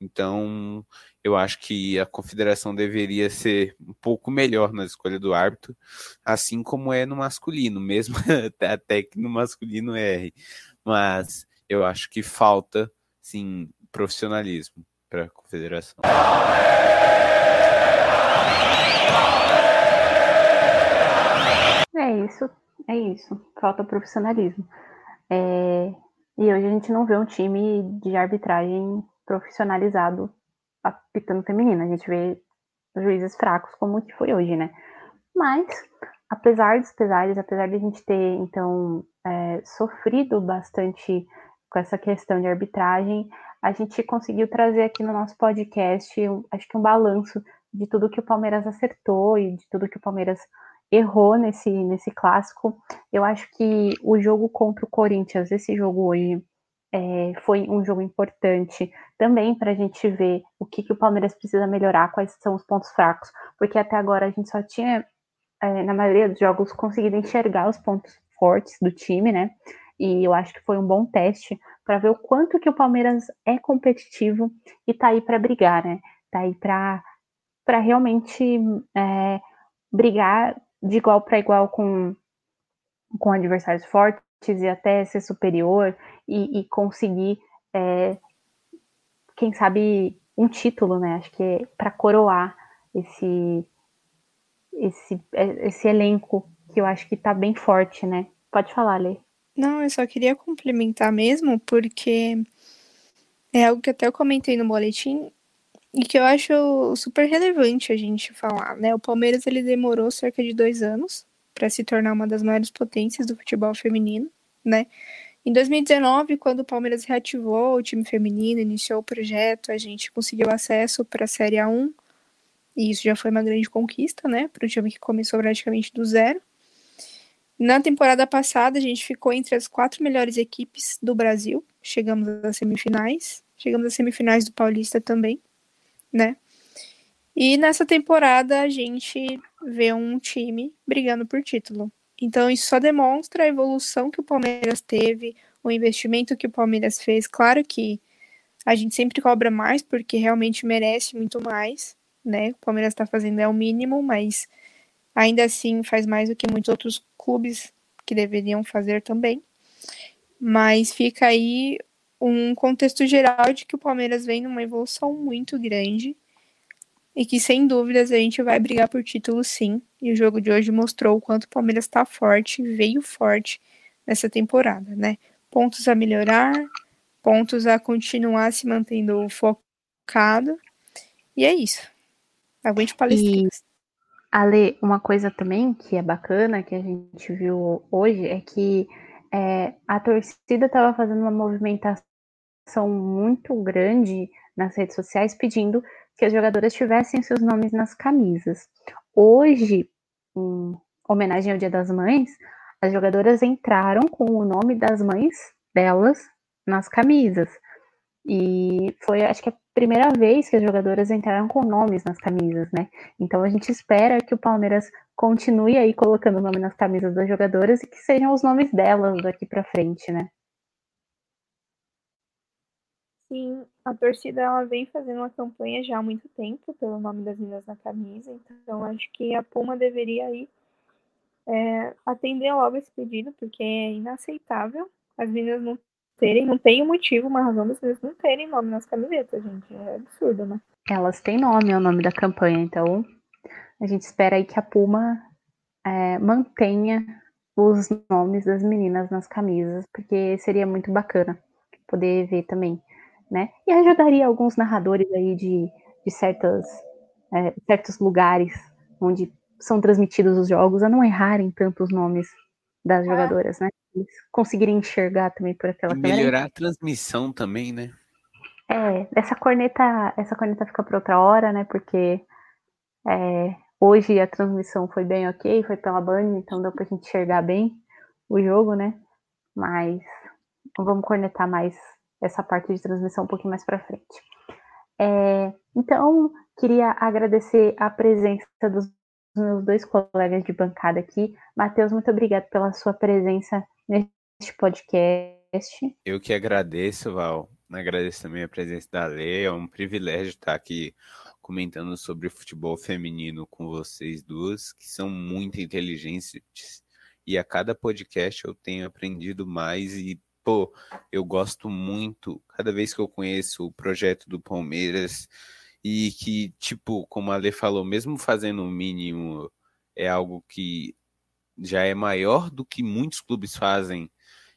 [SPEAKER 3] Então, eu acho que a confederação deveria ser um pouco melhor na escolha do árbitro, assim como é no masculino, mesmo até que no masculino erre. Mas eu acho que falta, sim, profissionalismo para a confederação.
[SPEAKER 1] É isso, é isso. Falta profissionalismo. É... E hoje a gente não vê um time de arbitragem profissionalizado apitando feminino. A gente vê juízes fracos como que foi hoje, né? Mas, apesar dos pesares, apesar de a gente ter, então, é, sofrido bastante com essa questão de arbitragem, a gente conseguiu trazer aqui no nosso podcast, acho que um balanço de tudo que o Palmeiras acertou e de tudo que o Palmeiras errou nesse, nesse clássico. Eu acho que o jogo contra o Corinthians, esse jogo hoje, é, foi um jogo importante também para a gente ver o que, que o Palmeiras precisa melhorar, quais são os pontos fracos, porque até agora a gente só tinha, é, na maioria dos jogos, conseguido enxergar os pontos fortes do time, né? e eu acho que foi um bom teste para ver o quanto que o Palmeiras é competitivo e tá aí para brigar, né? Tá aí para realmente é, brigar de igual para igual com com adversários fortes e até ser superior e, e conseguir é, quem sabe um título, né? Acho que é para coroar esse esse esse elenco que eu acho que tá bem forte, né? Pode falar, Lê.
[SPEAKER 2] Não, eu só queria complementar mesmo, porque é algo que até eu comentei no boletim e que eu acho super relevante a gente falar, né? O Palmeiras ele demorou cerca de dois anos para se tornar uma das maiores potências do futebol feminino, né? Em 2019, quando o Palmeiras reativou o time feminino, iniciou o projeto, a gente conseguiu acesso para a Série A1, e isso já foi uma grande conquista, né? Para um time que começou praticamente do zero. Na temporada passada, a gente ficou entre as quatro melhores equipes do Brasil. Chegamos às semifinais. Chegamos às semifinais do Paulista também, né? E nessa temporada a gente vê um time brigando por título. Então isso só demonstra a evolução que o Palmeiras teve, o investimento que o Palmeiras fez. Claro que a gente sempre cobra mais porque realmente merece muito mais, né? O Palmeiras está fazendo é o mínimo, mas ainda assim faz mais do que muitos outros clubes que deveriam fazer também. Mas fica aí um contexto geral de que o Palmeiras vem numa evolução muito grande e que sem dúvidas a gente vai brigar por título sim. E o jogo de hoje mostrou o quanto o Palmeiras está forte, veio forte nessa temporada, né? Pontos a melhorar, pontos a continuar se mantendo focado. E é isso. Aguente palestinas.
[SPEAKER 1] Ale, uma coisa também que é bacana que a gente viu hoje é que é, a torcida estava fazendo uma movimentação muito grande nas redes sociais pedindo que as jogadoras tivessem seus nomes nas camisas. Hoje, em homenagem ao Dia das Mães, as jogadoras entraram com o nome das mães delas nas camisas. E foi, acho que, a primeira vez que as jogadoras entraram com nomes nas camisas, né? Então a gente espera que o Palmeiras continue aí colocando o nome nas camisas das jogadoras e que sejam os nomes delas daqui para frente, né?
[SPEAKER 2] Sim, a torcida ela vem fazendo uma campanha já há muito tempo pelo nome das meninas na camisa, então acho que a Puma deveria aí é, atender logo esse pedido, porque é inaceitável as meninas não terem, não tem um motivo, uma razão das meninas não terem nome nas camisetas, gente. É absurdo, né?
[SPEAKER 1] Elas têm nome, é o nome da campanha, então a gente espera aí que a Puma é, mantenha os nomes das meninas nas camisas, porque seria muito bacana poder ver também né? E ajudaria alguns narradores aí de, de certas, é, certos lugares onde são transmitidos os jogos a não errarem tanto os nomes das ah. jogadoras, né? Eles conseguirem enxergar também por aquela
[SPEAKER 3] e melhorar a transmissão também, né?
[SPEAKER 1] É, essa corneta, essa corneta fica para outra hora, né? Porque é, hoje a transmissão foi bem ok, foi pela Band, então deu pra gente enxergar bem o jogo, né? Mas vamos cornetar mais essa parte de transmissão um pouquinho mais para frente. É, então, queria agradecer a presença dos meus dois colegas de bancada aqui. Matheus, muito obrigado pela sua presença neste podcast.
[SPEAKER 3] Eu que agradeço, Val. Agradeço também a presença da Lei. É um privilégio estar aqui comentando sobre futebol feminino com vocês duas, que são muito inteligentes. E a cada podcast eu tenho aprendido mais e pô, eu gosto muito, cada vez que eu conheço o projeto do Palmeiras e que, tipo, como a Lê falou, mesmo fazendo o mínimo, é algo que já é maior do que muitos clubes fazem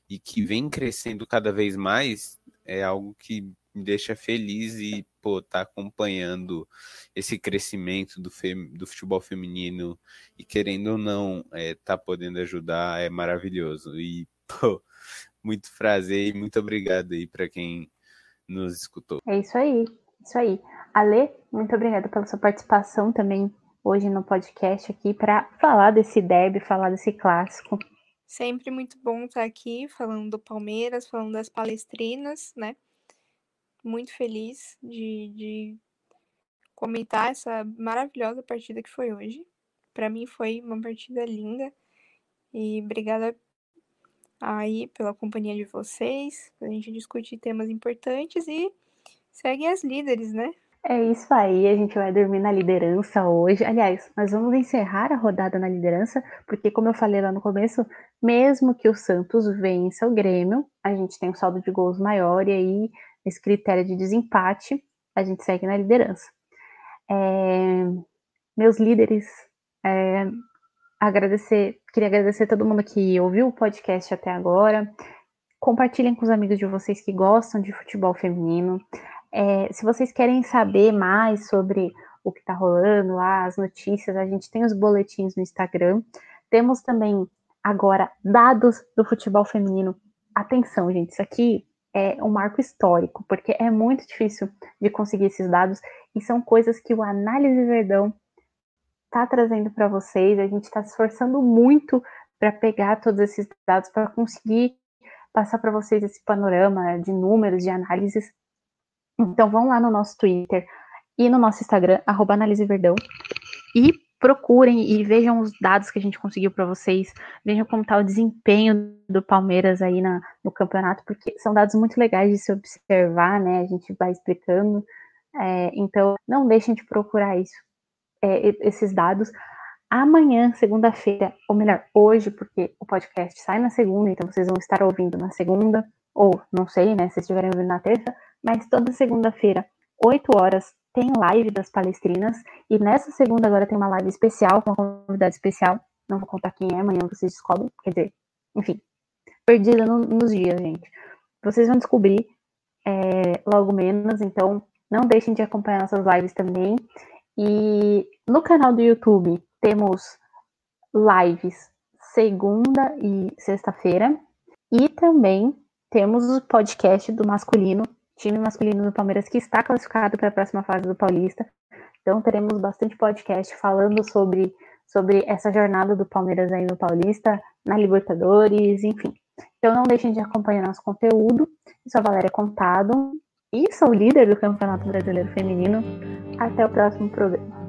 [SPEAKER 3] e que vem crescendo cada vez mais, é algo que me deixa feliz e, pô, tá acompanhando esse crescimento do, fem, do futebol feminino e querendo ou não, é, tá podendo ajudar, é maravilhoso. E, pô, muito prazer e muito obrigado aí para quem nos escutou.
[SPEAKER 1] É isso aí, isso aí. Ale, muito obrigada pela sua participação também hoje no podcast aqui para falar desse derby, falar desse clássico.
[SPEAKER 2] Sempre muito bom estar aqui falando do Palmeiras, falando das palestrinas, né? Muito feliz de, de comentar essa maravilhosa partida que foi hoje. Para mim foi uma partida linda e obrigada aí pela companhia de vocês, pra gente discutir temas importantes e segue as líderes, né?
[SPEAKER 1] É isso aí, a gente vai dormir na liderança hoje. Aliás, nós vamos encerrar a rodada na liderança, porque, como eu falei lá no começo, mesmo que o Santos vença o Grêmio, a gente tem um saldo de gols maior, e aí, esse critério de desempate, a gente segue na liderança. É... Meus líderes, é agradecer, queria agradecer todo mundo que ouviu o podcast até agora. Compartilhem com os amigos de vocês que gostam de futebol feminino. É, se vocês querem saber mais sobre o que está rolando lá, as notícias, a gente tem os boletins no Instagram. Temos também agora dados do futebol feminino. Atenção, gente, isso aqui é um marco histórico, porque é muito difícil de conseguir esses dados e são coisas que o Análise Verdão está trazendo para vocês. A gente está se esforçando muito para pegar todos esses dados, para conseguir passar para vocês esse panorama de números, de análises. Então vão lá no nosso Twitter e no nosso Instagram, arroba Análise Verdão, e procurem e vejam os dados que a gente conseguiu para vocês, vejam como está o desempenho do Palmeiras aí na, no campeonato, porque são dados muito legais de se observar, né? A gente vai explicando. É, então, não deixem de procurar isso é, esses dados. Amanhã, segunda-feira, ou melhor, hoje, porque o podcast sai na segunda, então vocês vão estar ouvindo na segunda. ou não sei, né, se estiverem ouvindo na terça, mas toda segunda-feira, 8 horas, tem live das palestrinas. E nessa segunda agora tem uma live especial, com uma convidada especial. Não vou contar quem é, amanhã vocês descobrem. Quer dizer, enfim, perdida no, nos dias, gente. Vocês vão descobrir é, logo menos, então não deixem de acompanhar nossas lives também. E no canal do YouTube temos lives segunda e sexta-feira. E também temos o podcast do masculino, time masculino do Palmeiras, que está classificado para a próxima fase do Paulista. Então teremos bastante podcast falando sobre, sobre essa jornada do Palmeiras aí no Paulista, na Libertadores, enfim. Então não deixem de acompanhar nosso conteúdo. Eu sou a Valéria Contado e sou líder do Campeonato Brasileiro Feminino. Até o próximo programa.